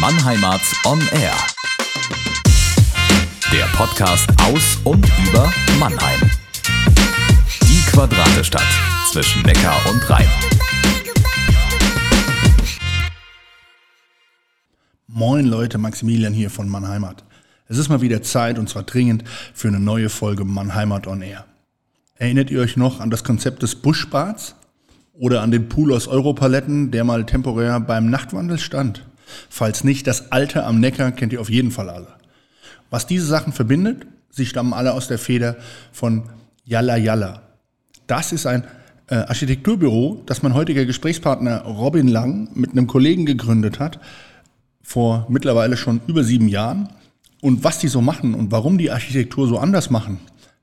Mannheimat on Air. Der Podcast aus und über Mannheim. Die Quadratestadt zwischen Neckar und Rhein. Moin Leute, Maximilian hier von Mannheimat. Es ist mal wieder Zeit und zwar dringend für eine neue Folge Mannheimat on Air. Erinnert ihr euch noch an das Konzept des Buschbads? Oder an den Pool aus Europaletten, der mal temporär beim Nachtwandel stand? Falls nicht, das Alte am Neckar kennt ihr auf jeden Fall alle. Was diese Sachen verbindet, sie stammen alle aus der Feder von Yalla Yalla. Das ist ein äh, Architekturbüro, das mein heutiger Gesprächspartner Robin Lang mit einem Kollegen gegründet hat, vor mittlerweile schon über sieben Jahren. Und was die so machen und warum die Architektur so anders machen,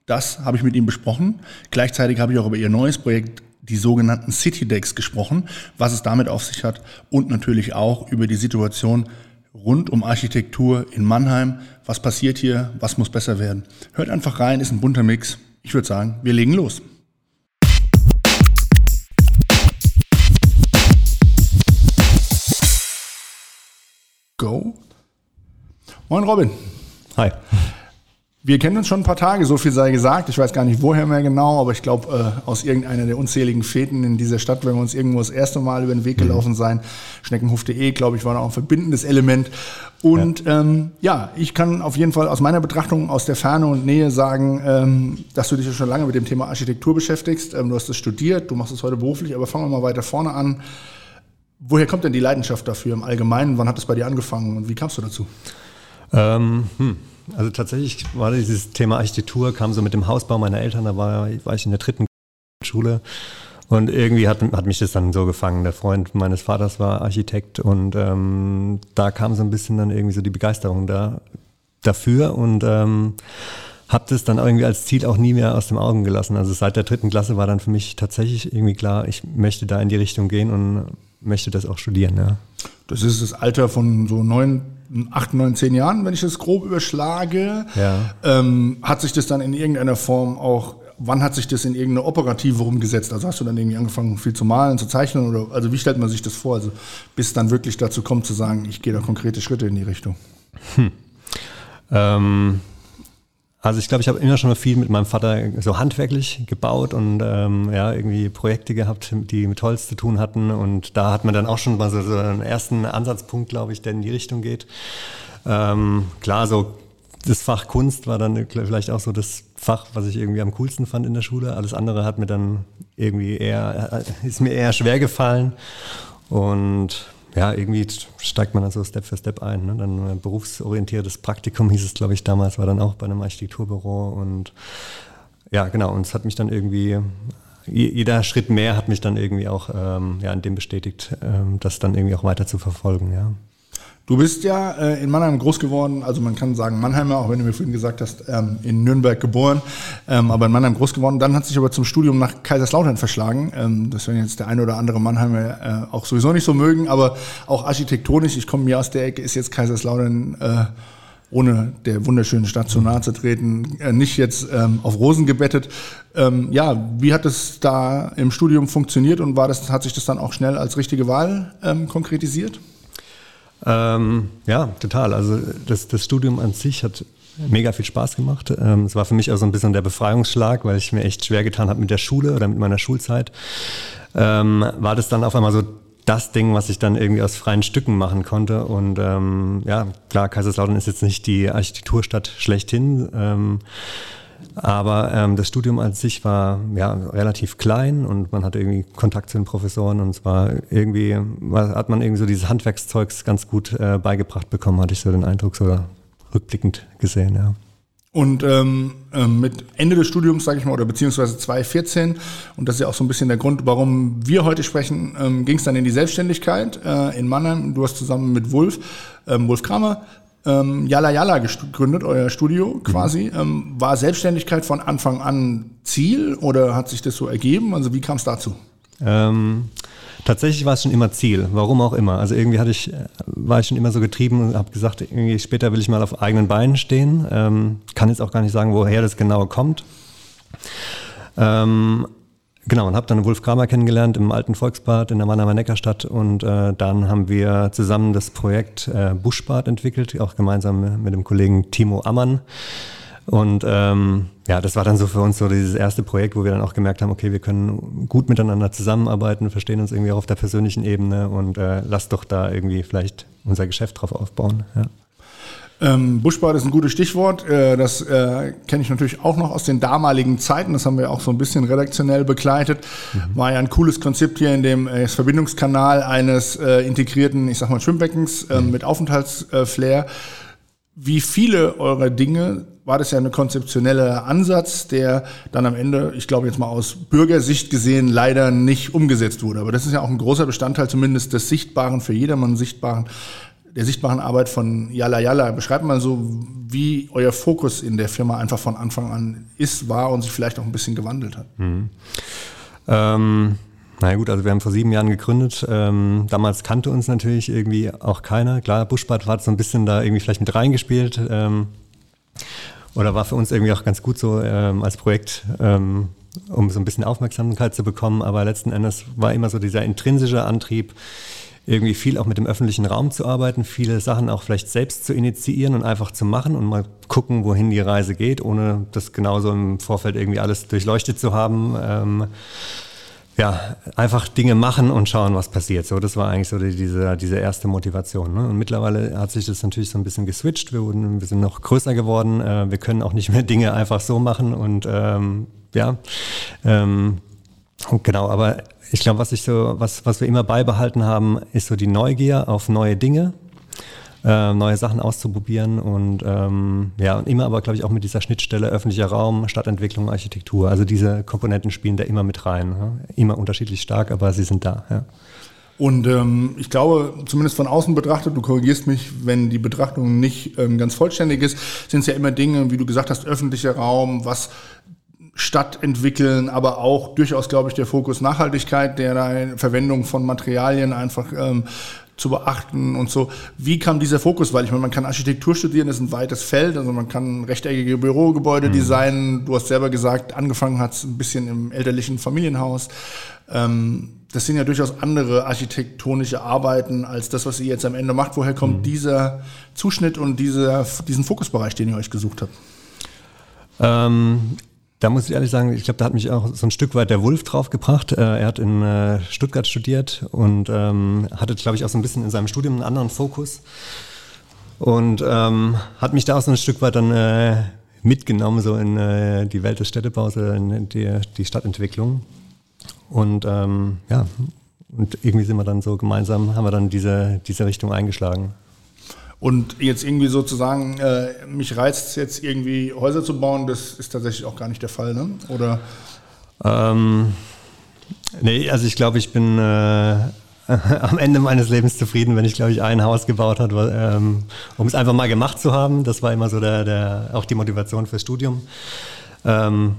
das habe ich mit ihm besprochen. Gleichzeitig habe ich auch über ihr neues Projekt, die sogenannten City Decks, gesprochen, was es damit auf sich hat und natürlich auch über die Situation rund um Architektur in Mannheim. Was passiert hier? Was muss besser werden? Hört einfach rein, ist ein bunter Mix. Ich würde sagen, wir legen los. Go. Moin Robin. Hi. Wir kennen uns schon ein paar Tage, so viel sei gesagt. Ich weiß gar nicht woher mehr genau, aber ich glaube äh, aus irgendeiner der unzähligen Fäden in dieser Stadt, wenn wir uns irgendwo das erste Mal über den Weg gelaufen sein. Schneckenhof.de, glaube ich, war auch ein verbindendes Element. Und ja. Ähm, ja, ich kann auf jeden Fall aus meiner Betrachtung aus der Ferne und Nähe sagen, ähm, dass du dich ja schon lange mit dem Thema Architektur beschäftigst. Ähm, du hast es studiert, du machst es heute beruflich, aber fangen wir mal weiter vorne an. Woher kommt denn die Leidenschaft dafür im Allgemeinen? Wann hat es bei dir angefangen und wie kamst du dazu? Ähm, hm. Also tatsächlich war dieses Thema Architektur, kam so mit dem Hausbau meiner Eltern, da war, war ich in der dritten Schule und irgendwie hat, hat mich das dann so gefangen. Der Freund meines Vaters war Architekt und ähm, da kam so ein bisschen dann irgendwie so die Begeisterung da, dafür und ähm, habe das dann irgendwie als Ziel auch nie mehr aus dem Augen gelassen. Also seit der dritten Klasse war dann für mich tatsächlich irgendwie klar, ich möchte da in die Richtung gehen und möchte das auch studieren. Ja. Das ist das Alter von so neun, acht, neun, zehn Jahren, wenn ich das grob überschlage. Ja. Ähm, hat sich das dann in irgendeiner Form auch, wann hat sich das in irgendeine Operative rumgesetzt? Also hast du dann irgendwie angefangen, viel zu malen, zu zeichnen? Oder also wie stellt man sich das vor? Also bis dann wirklich dazu kommt zu sagen, ich gehe da konkrete Schritte in die Richtung. Hm. Ähm, also ich glaube, ich habe immer schon mal viel mit meinem Vater so handwerklich gebaut und ähm, ja, irgendwie Projekte gehabt, die mit Holz zu tun hatten. Und da hat man dann auch schon mal so, so einen ersten Ansatzpunkt, glaube ich, der in die Richtung geht. Ähm, klar, so das Fach Kunst war dann vielleicht auch so das Fach, was ich irgendwie am coolsten fand in der Schule. Alles andere hat mir dann irgendwie eher, ist mir eher schwer gefallen. Und ja, irgendwie steigt man dann so Step für Step ein. Ne? Dann ein berufsorientiertes Praktikum hieß es, glaube ich, damals, war dann auch bei einem Architekturbüro und ja, genau, und es hat mich dann irgendwie, jeder Schritt mehr hat mich dann irgendwie auch ähm, ja, in dem bestätigt, ähm, das dann irgendwie auch weiter zu verfolgen, ja. Du bist ja äh, in Mannheim groß geworden, also man kann sagen Mannheimer, auch wenn du mir vorhin gesagt hast, ähm, in Nürnberg geboren, ähm, aber in Mannheim groß geworden. Dann hat sich aber zum Studium nach Kaiserslautern verschlagen. Ähm, das werden jetzt der eine oder andere Mannheimer äh, auch sowieso nicht so mögen, aber auch architektonisch, ich komme mir aus der Ecke, ist jetzt Kaiserslautern, äh, ohne der wunderschönen Stadt zu nahe zu treten, äh, nicht jetzt ähm, auf Rosen gebettet. Ähm, ja, wie hat es da im Studium funktioniert und war das, hat sich das dann auch schnell als richtige Wahl ähm, konkretisiert? Ähm, ja, total. Also das, das Studium an sich hat mega viel Spaß gemacht. Ähm, es war für mich auch so ein bisschen der Befreiungsschlag, weil ich mir echt schwer getan habe mit der Schule oder mit meiner Schulzeit. Ähm, war das dann auf einmal so das Ding, was ich dann irgendwie aus freien Stücken machen konnte. Und ähm, ja, klar, Kaiserslautern ist jetzt nicht die Architekturstadt schlechthin. Ähm, aber ähm, das Studium an sich war ja relativ klein und man hatte irgendwie Kontakt zu den Professoren und es war irgendwie, hat man irgendwie so dieses Handwerkszeugs ganz gut äh, beigebracht bekommen, hatte ich so den Eindruck, so rückblickend gesehen, ja. Und ähm, ähm mit Ende des Studiums, sage ich mal, oder beziehungsweise 2014, und das ist ja auch so ein bisschen der Grund, warum wir heute sprechen, ähm, ging es dann in die Selbstständigkeit äh, in Mannheim. Du hast zusammen mit Wolf, ähm, Wolf Kramer, ähm, Yala Yala gegründet, euer Studio quasi. Mhm. Ähm, war Selbstständigkeit von Anfang an Ziel oder hat sich das so ergeben? Also wie kam es dazu? Ähm, tatsächlich war es schon immer Ziel, warum auch immer. Also irgendwie hatte ich, war ich schon immer so getrieben und habe gesagt, irgendwie später will ich mal auf eigenen Beinen stehen. Ähm, kann jetzt auch gar nicht sagen, woher das genau kommt. Ähm, Genau, und habe dann Wolf Kramer kennengelernt im alten Volksbad in der Mannheimer Neckarstadt und äh, dann haben wir zusammen das Projekt äh, Buschbad entwickelt, auch gemeinsam mit dem Kollegen Timo Ammann. Und ähm, ja, das war dann so für uns so dieses erste Projekt, wo wir dann auch gemerkt haben, okay, wir können gut miteinander zusammenarbeiten, verstehen uns irgendwie auch auf der persönlichen Ebene und äh, lass doch da irgendwie vielleicht unser Geschäft drauf aufbauen. Ja. Ähm, Buschbad ist ein gutes Stichwort. Äh, das äh, kenne ich natürlich auch noch aus den damaligen Zeiten. Das haben wir auch so ein bisschen redaktionell begleitet. Mhm. War ja ein cooles Konzept hier in dem äh, Verbindungskanal eines äh, integrierten, ich sag mal, Schwimmbeckens äh, mhm. mit Aufenthaltsflair. Wie viele eurer Dinge war das ja ein konzeptioneller Ansatz, der dann am Ende, ich glaube jetzt mal aus Bürgersicht gesehen, leider nicht umgesetzt wurde. Aber das ist ja auch ein großer Bestandteil zumindest des Sichtbaren, für jedermann Sichtbaren der sichtbaren Arbeit von Yalla Yalla. Beschreibt mal so, wie euer Fokus in der Firma einfach von Anfang an ist, war und sich vielleicht auch ein bisschen gewandelt hat. Mhm. Ähm, na gut, also wir haben vor sieben Jahren gegründet. Ähm, damals kannte uns natürlich irgendwie auch keiner. Klar, Buschbad war so ein bisschen da irgendwie vielleicht mit reingespielt. Ähm, oder war für uns irgendwie auch ganz gut so ähm, als Projekt, ähm, um so ein bisschen Aufmerksamkeit zu bekommen. Aber letzten Endes war immer so dieser intrinsische Antrieb, irgendwie viel auch mit dem öffentlichen Raum zu arbeiten, viele Sachen auch vielleicht selbst zu initiieren und einfach zu machen und mal gucken, wohin die Reise geht, ohne das genauso im Vorfeld irgendwie alles durchleuchtet zu haben. Ähm, ja, einfach Dinge machen und schauen, was passiert. So, das war eigentlich so die, diese, diese erste Motivation. Ne? Und mittlerweile hat sich das natürlich so ein bisschen geswitcht. Wir, wurden, wir sind noch größer geworden. Äh, wir können auch nicht mehr Dinge einfach so machen und ähm, ja, ähm, genau. Aber ich glaube, was ich so, was, was wir immer beibehalten haben, ist so die Neugier auf neue Dinge, äh, neue Sachen auszuprobieren und ähm, ja, und immer aber, glaube ich, auch mit dieser Schnittstelle öffentlicher Raum, Stadtentwicklung, Architektur. Also diese Komponenten spielen da immer mit rein. Ja? Immer unterschiedlich stark, aber sie sind da. Ja. Und ähm, ich glaube, zumindest von außen betrachtet, du korrigierst mich, wenn die Betrachtung nicht ähm, ganz vollständig ist, sind es ja immer Dinge, wie du gesagt hast, öffentlicher Raum, was Stadt entwickeln, aber auch durchaus, glaube ich, der Fokus Nachhaltigkeit, der Verwendung von Materialien einfach ähm, zu beachten und so. Wie kam dieser Fokus? Weil ich meine, man kann Architektur studieren, das ist ein weites Feld, also man kann rechteckige Bürogebäude mhm. designen. Du hast selber gesagt, angefangen hat es ein bisschen im elterlichen Familienhaus. Ähm, das sind ja durchaus andere architektonische Arbeiten als das, was ihr jetzt am Ende macht. Woher kommt mhm. dieser Zuschnitt und dieser, diesen Fokusbereich, den ihr euch gesucht habt? Ähm, da muss ich ehrlich sagen, ich glaube, da hat mich auch so ein Stück weit der Wolf draufgebracht. Äh, er hat in äh, Stuttgart studiert und ähm, hatte, glaube ich, auch so ein bisschen in seinem Studium einen anderen Fokus. Und ähm, hat mich da auch so ein Stück weit dann äh, mitgenommen, so in äh, die Welt des Städtebaus, in die, die Stadtentwicklung. Und ähm, ja, und irgendwie sind wir dann so gemeinsam, haben wir dann diese, diese Richtung eingeschlagen. Und jetzt irgendwie sozusagen, äh, mich reizt es jetzt irgendwie Häuser zu bauen, das ist tatsächlich auch gar nicht der Fall, ne? Oder? Ähm, nee, also ich glaube, ich bin äh, am Ende meines Lebens zufrieden, wenn ich, glaube ich, ein Haus gebaut habe, ähm, um es einfach mal gemacht zu haben. Das war immer so der, der auch die Motivation fürs Studium. Ähm,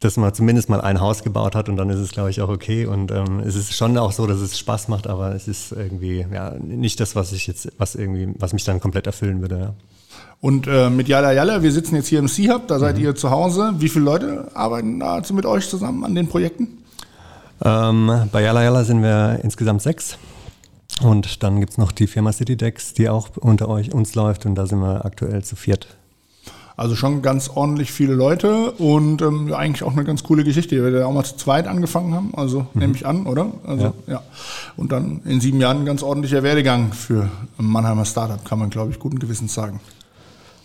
dass man zumindest mal ein Haus gebaut hat und dann ist es, glaube ich, auch okay. Und ähm, es ist schon auch so, dass es Spaß macht, aber es ist irgendwie ja nicht das, was ich jetzt, was irgendwie, was mich dann komplett erfüllen würde. Ja. Und äh, mit Yalla Yalla, wir sitzen jetzt hier im C-Hub, da seid mhm. ihr zu Hause. Wie viele Leute arbeiten da mit euch zusammen an den Projekten? Ähm, bei Yalla Yalla sind wir insgesamt sechs. Und dann gibt es noch die Firma CityDex, die auch unter euch uns läuft und da sind wir aktuell zu viert. Also schon ganz ordentlich viele Leute und ähm, eigentlich auch eine ganz coole Geschichte, weil wir auch mal zu zweit angefangen haben, also mhm. nehme ich an, oder? Also ja. ja. Und dann in sieben Jahren ein ganz ordentlicher Werdegang für ein Mannheimer Startup, kann man, glaube ich, guten Gewissens sagen.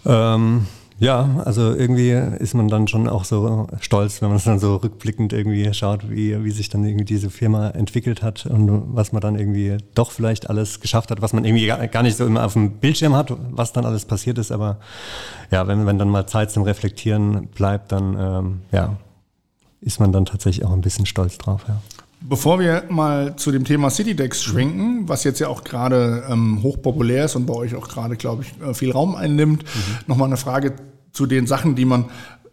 Ähm, ja, also irgendwie ist man dann schon auch so stolz, wenn man es dann so rückblickend irgendwie schaut, wie, wie sich dann irgendwie diese Firma entwickelt hat und was man dann irgendwie doch vielleicht alles geschafft hat, was man irgendwie gar nicht so immer auf dem Bildschirm hat, was dann alles passiert ist. Aber ja, wenn, wenn dann mal Zeit zum Reflektieren bleibt, dann ähm, ja, ist man dann tatsächlich auch ein bisschen stolz drauf. Ja. Bevor wir mal zu dem Thema CityDex schwenken, was jetzt ja auch gerade ähm, hochpopulär ist und bei euch auch gerade, glaube ich, äh, viel Raum einnimmt, mhm. nochmal eine Frage zu den Sachen, die man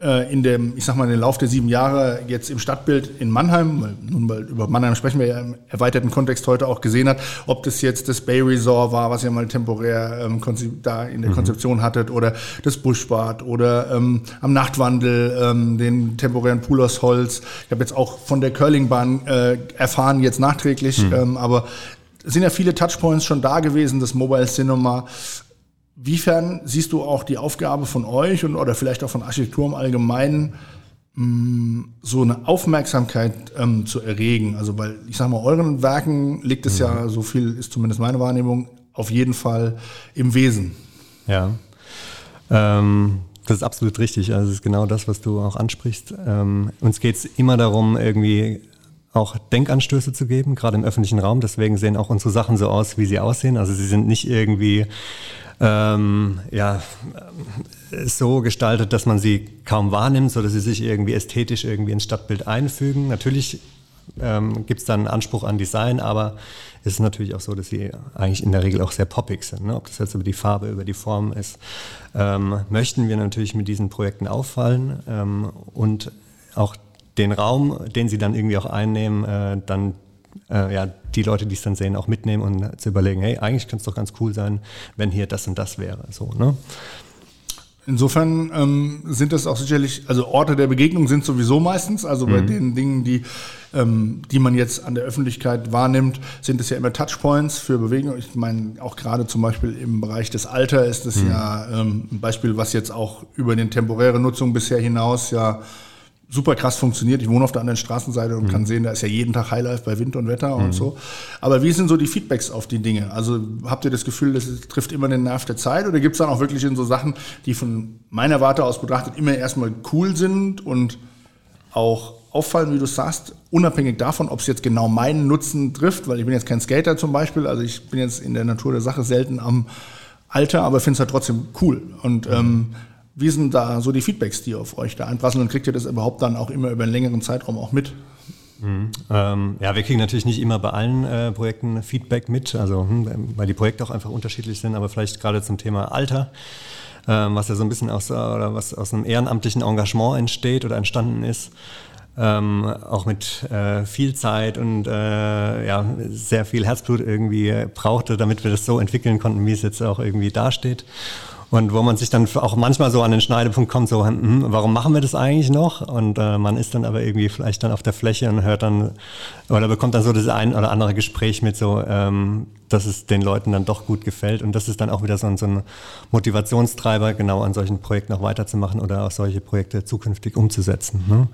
in dem, ich sag mal, in den Lauf der sieben Jahre jetzt im Stadtbild in Mannheim, weil nun mal über Mannheim sprechen wir ja im erweiterten Kontext heute auch gesehen hat, ob das jetzt das Bay Resort war, was ihr mal temporär ähm, da in der mhm. Konzeption hattet, oder das Buschbad oder ähm, am Nachtwandel ähm, den temporären Pool aus Holz. Ich habe jetzt auch von der Curlingbahn äh, erfahren, jetzt nachträglich, mhm. ähm, aber es sind ja viele Touchpoints schon da gewesen, das Mobile Cinema. Wiefern siehst du auch die Aufgabe von euch und oder vielleicht auch von Architektur im Allgemeinen, mm, so eine Aufmerksamkeit ähm, zu erregen? Also, weil ich sage mal, euren Werken liegt es mhm. ja, so viel ist zumindest meine Wahrnehmung, auf jeden Fall im Wesen. Ja. Ähm, das ist absolut richtig. Also, es ist genau das, was du auch ansprichst. Ähm, uns geht es immer darum, irgendwie auch Denkanstöße zu geben, gerade im öffentlichen Raum. Deswegen sehen auch unsere Sachen so aus, wie sie aussehen. Also sie sind nicht irgendwie ähm, ja, so gestaltet, dass man sie kaum wahrnimmt, so dass sie sich irgendwie ästhetisch irgendwie ins Stadtbild einfügen. Natürlich ähm, gibt es dann einen Anspruch an Design, aber es ist natürlich auch so, dass sie eigentlich in der Regel auch sehr poppig sind. Ne? Ob das jetzt über die Farbe, über die Form ist, ähm, möchten wir natürlich mit diesen Projekten auffallen ähm, und auch den Raum, den sie dann irgendwie auch einnehmen, äh, dann äh, ja, die Leute, die es dann sehen, auch mitnehmen und zu überlegen, hey, eigentlich könnte es doch ganz cool sein, wenn hier das und das wäre. So, ne? Insofern ähm, sind das auch sicherlich, also Orte der Begegnung sind sowieso meistens, also bei mhm. den Dingen, die, ähm, die man jetzt an der Öffentlichkeit wahrnimmt, sind es ja immer Touchpoints für Bewegung. Ich meine, auch gerade zum Beispiel im Bereich des Alters ist es mhm. ja ähm, ein Beispiel, was jetzt auch über den temporäre Nutzung bisher hinaus ja super krass funktioniert. Ich wohne auf der anderen Straßenseite und mhm. kann sehen, da ist ja jeden Tag Highlife bei Wind und Wetter mhm. und so. Aber wie sind so die Feedbacks auf die Dinge? Also habt ihr das Gefühl, das trifft immer den Nerv der Zeit oder gibt es dann auch wirklich in so Sachen, die von meiner Warte aus betrachtet immer erstmal cool sind und auch auffallen, wie du sagst, unabhängig davon, ob es jetzt genau meinen Nutzen trifft, weil ich bin jetzt kein Skater zum Beispiel, also ich bin jetzt in der Natur der Sache selten am Alter, aber finde es halt trotzdem cool. Und ähm, wie sind da so die Feedbacks, die auf euch da einprasseln und kriegt ihr das überhaupt dann auch immer über einen längeren Zeitraum auch mit? Mhm. Ähm, ja, wir kriegen natürlich nicht immer bei allen äh, Projekten Feedback mit, also hm, weil die Projekte auch einfach unterschiedlich sind, aber vielleicht gerade zum Thema Alter, ähm, was ja so ein bisschen aus, oder was aus einem ehrenamtlichen Engagement entsteht oder entstanden ist. Ähm, auch mit äh, viel Zeit und äh, ja, sehr viel Herzblut irgendwie brauchte, damit wir das so entwickeln konnten, wie es jetzt auch irgendwie dasteht. Und wo man sich dann auch manchmal so an den Schneidepunkt kommt, so, hm, warum machen wir das eigentlich noch? Und äh, man ist dann aber irgendwie vielleicht dann auf der Fläche und hört dann, oder bekommt dann so das ein oder andere Gespräch mit so, ähm, dass es den Leuten dann doch gut gefällt. Und das ist dann auch wieder so ein, so ein Motivationstreiber, genau an solchen Projekten auch weiterzumachen oder auch solche Projekte zukünftig umzusetzen. Ne?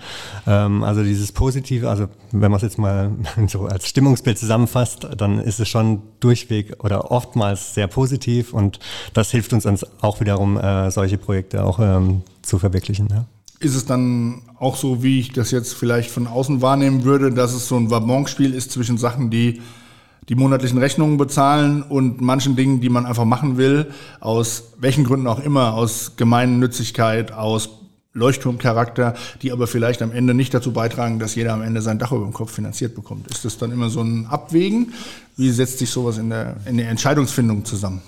Ähm, also dieses Positive, also wenn man es jetzt mal so als Stimmungsbild zusammenfasst, dann ist es schon durchweg oder oftmals sehr positiv und das hilft uns dann auch wiederum, äh, solche Projekte auch ähm, zu verwirklichen. Ja. Ist es dann auch so, wie ich das jetzt vielleicht von außen wahrnehmen würde, dass es so ein Wabonspiel ist zwischen Sachen, die die monatlichen Rechnungen bezahlen und manchen Dingen, die man einfach machen will, aus welchen Gründen auch immer, aus Gemeinnützigkeit, aus Leuchtturmcharakter, die aber vielleicht am Ende nicht dazu beitragen, dass jeder am Ende sein Dach über dem Kopf finanziert bekommt. Ist das dann immer so ein Abwägen? Wie setzt sich sowas in der, in der Entscheidungsfindung zusammen?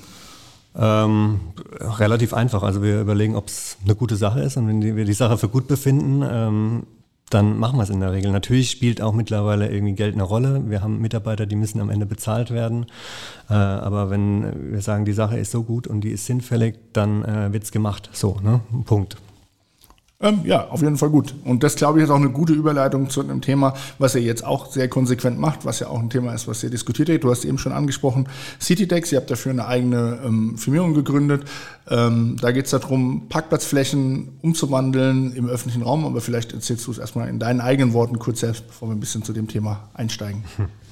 Ähm, relativ einfach. Also wir überlegen, ob es eine gute Sache ist und wenn wir die Sache für gut befinden, ähm, dann machen wir es in der Regel. Natürlich spielt auch mittlerweile irgendwie Geld eine Rolle. Wir haben Mitarbeiter, die müssen am Ende bezahlt werden. Äh, aber wenn wir sagen, die Sache ist so gut und die ist sinnfällig, dann äh, wird es gemacht. So, ne? Punkt. Ähm, ja, auf jeden Fall gut. Und das, glaube ich, ist auch eine gute Überleitung zu einem Thema, was ihr jetzt auch sehr konsequent macht, was ja auch ein Thema ist, was ihr diskutiert habt. Du hast eben schon angesprochen, CityDex, ihr habt dafür eine eigene ähm, Firmierung gegründet. Ähm, da geht es darum, Parkplatzflächen umzuwandeln im öffentlichen Raum, aber vielleicht erzählst du es erstmal in deinen eigenen Worten kurz selbst, bevor wir ein bisschen zu dem Thema einsteigen. Hm.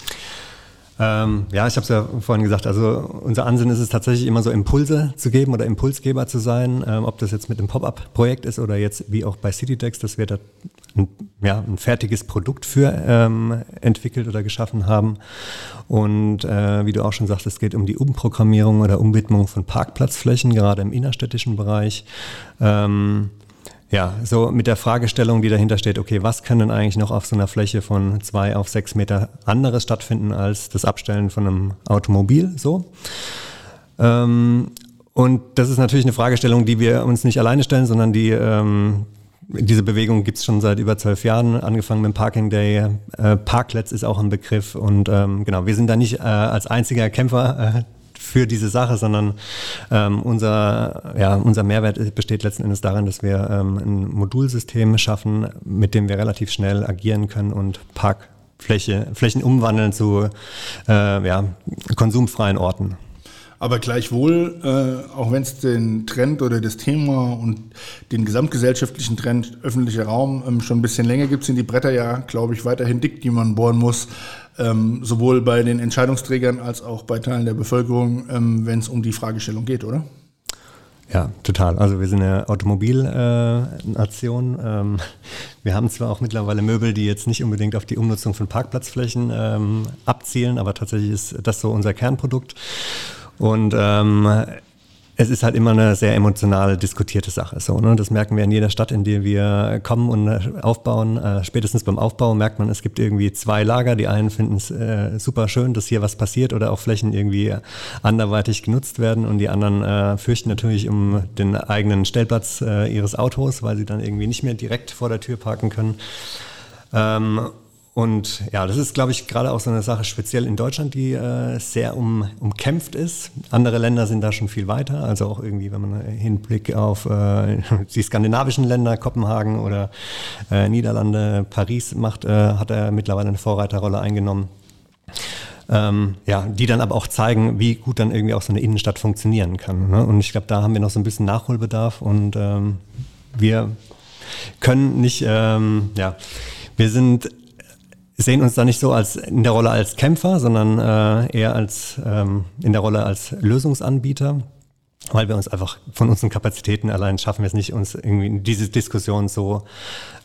Ähm, ja, ich habe es ja vorhin gesagt, also unser Ansinnen ist es tatsächlich immer so Impulse zu geben oder Impulsgeber zu sein, ähm, ob das jetzt mit einem Pop-up-Projekt ist oder jetzt wie auch bei CityDex, dass wir da ein, ja, ein fertiges Produkt für ähm, entwickelt oder geschaffen haben. Und äh, wie du auch schon sagst, es geht um die Umprogrammierung oder Umwidmung von Parkplatzflächen, gerade im innerstädtischen Bereich. Ähm, ja, so mit der Fragestellung, die dahinter steht, okay, was kann denn eigentlich noch auf so einer Fläche von zwei auf sechs Meter anderes stattfinden als das Abstellen von einem Automobil, so. Ähm, und das ist natürlich eine Fragestellung, die wir uns nicht alleine stellen, sondern die, ähm, diese Bewegung gibt es schon seit über zwölf Jahren, angefangen mit dem Parking Day. Äh, Parklets ist auch ein Begriff und ähm, genau, wir sind da nicht äh, als einziger Kämpfer äh, für diese Sache, sondern ähm, unser, ja, unser Mehrwert besteht letzten Endes darin, dass wir ähm, ein Modulsystem schaffen, mit dem wir relativ schnell agieren können und Parkfläche, Flächen umwandeln zu äh, ja, konsumfreien Orten. Aber gleichwohl, äh, auch wenn es den Trend oder das Thema und den gesamtgesellschaftlichen Trend öffentlicher Raum ähm, schon ein bisschen länger gibt, sind die Bretter ja, glaube ich, weiterhin dick, die man bohren muss. Ähm, sowohl bei den Entscheidungsträgern als auch bei Teilen der Bevölkerung, ähm, wenn es um die Fragestellung geht, oder? Ja, total. Also wir sind eine Automobilnation. Äh, ähm, wir haben zwar auch mittlerweile Möbel, die jetzt nicht unbedingt auf die Umnutzung von Parkplatzflächen ähm, abzielen, aber tatsächlich ist das so unser Kernprodukt. Und ähm, es ist halt immer eine sehr emotional diskutierte Sache. So, ne? Das merken wir in jeder Stadt, in der wir kommen und äh, aufbauen. Äh, spätestens beim Aufbau merkt man, es gibt irgendwie zwei Lager. Die einen finden es äh, super schön, dass hier was passiert oder auch Flächen irgendwie anderweitig genutzt werden und die anderen äh, fürchten natürlich um den eigenen Stellplatz äh, ihres Autos, weil sie dann irgendwie nicht mehr direkt vor der Tür parken können. Ähm, und ja, das ist, glaube ich, gerade auch so eine Sache speziell in Deutschland, die äh, sehr um, umkämpft ist. Andere Länder sind da schon viel weiter. Also auch irgendwie, wenn man Hinblick auf äh, die skandinavischen Länder, Kopenhagen oder äh, Niederlande, Paris macht, äh, hat er mittlerweile eine Vorreiterrolle eingenommen. Ähm, ja, die dann aber auch zeigen, wie gut dann irgendwie auch so eine Innenstadt funktionieren kann. Ne? Und ich glaube, da haben wir noch so ein bisschen Nachholbedarf und ähm, wir können nicht, ähm, ja, wir sind sehen uns da nicht so als in der Rolle als Kämpfer, sondern äh, eher als ähm, in der Rolle als Lösungsanbieter, weil wir uns einfach von unseren Kapazitäten allein schaffen wir es nicht, uns irgendwie in diese Diskussion so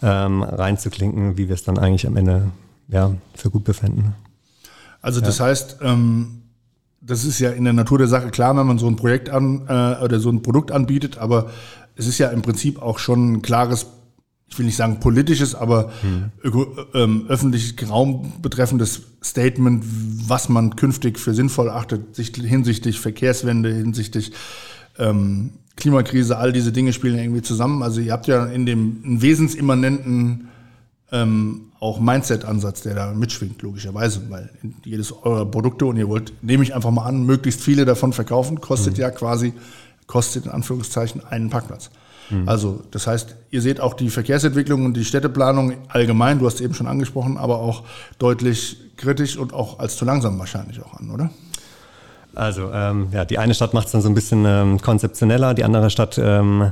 ähm, reinzuklinken, wie wir es dann eigentlich am Ende ja, für gut befinden. Also das ja. heißt, ähm, das ist ja in der Natur der Sache klar, wenn man so ein Projekt an äh, oder so ein Produkt anbietet, aber es ist ja im Prinzip auch schon ein klares ich will nicht sagen politisches, aber hm. ähm, öffentlich Raum betreffendes Statement, was man künftig für sinnvoll achtet, hinsichtlich Verkehrswende, hinsichtlich ähm, Klimakrise, all diese Dinge spielen irgendwie zusammen. Also ihr habt ja in dem wesensimmanenten ähm, auch Mindset-Ansatz, der da mitschwingt, logischerweise, weil jedes eurer Produkte und ihr wollt, nehme ich einfach mal an, möglichst viele davon verkaufen, kostet hm. ja quasi, kostet in Anführungszeichen einen Parkplatz. Mhm. Also das heißt, ihr seht auch die Verkehrsentwicklung und die Städteplanung allgemein, du hast es eben schon angesprochen, aber auch deutlich kritisch und auch als zu langsam wahrscheinlich auch an, oder? Also ähm, ja, die eine Stadt macht es dann so ein bisschen ähm, konzeptioneller, die andere Stadt ähm,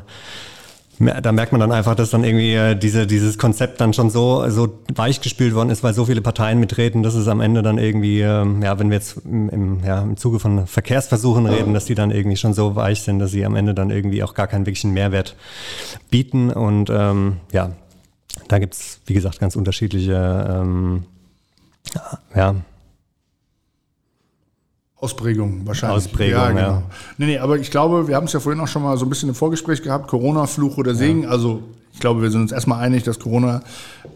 da merkt man dann einfach, dass dann irgendwie äh, diese, dieses Konzept dann schon so, so weichgespült worden ist, weil so viele Parteien mitreden, dass es am Ende dann irgendwie, ähm, ja, wenn wir jetzt im, im, ja, im Zuge von Verkehrsversuchen reden, dass die dann irgendwie schon so weich sind, dass sie am Ende dann irgendwie auch gar keinen wirklichen Mehrwert bieten. Und ähm, ja, da gibt's wie gesagt, ganz unterschiedliche ähm, ja, Ausprägung wahrscheinlich. Ausprägung, ja. Genau. ja. Nee, nee, aber ich glaube, wir haben es ja vorhin auch schon mal so ein bisschen im Vorgespräch gehabt, Corona, Fluch oder Segen. Ja. Also ich glaube, wir sind uns erstmal einig, dass Corona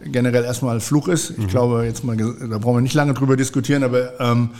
generell erstmal Fluch ist. Ich mhm. glaube, jetzt mal, da brauchen wir nicht lange drüber diskutieren, aber ähm,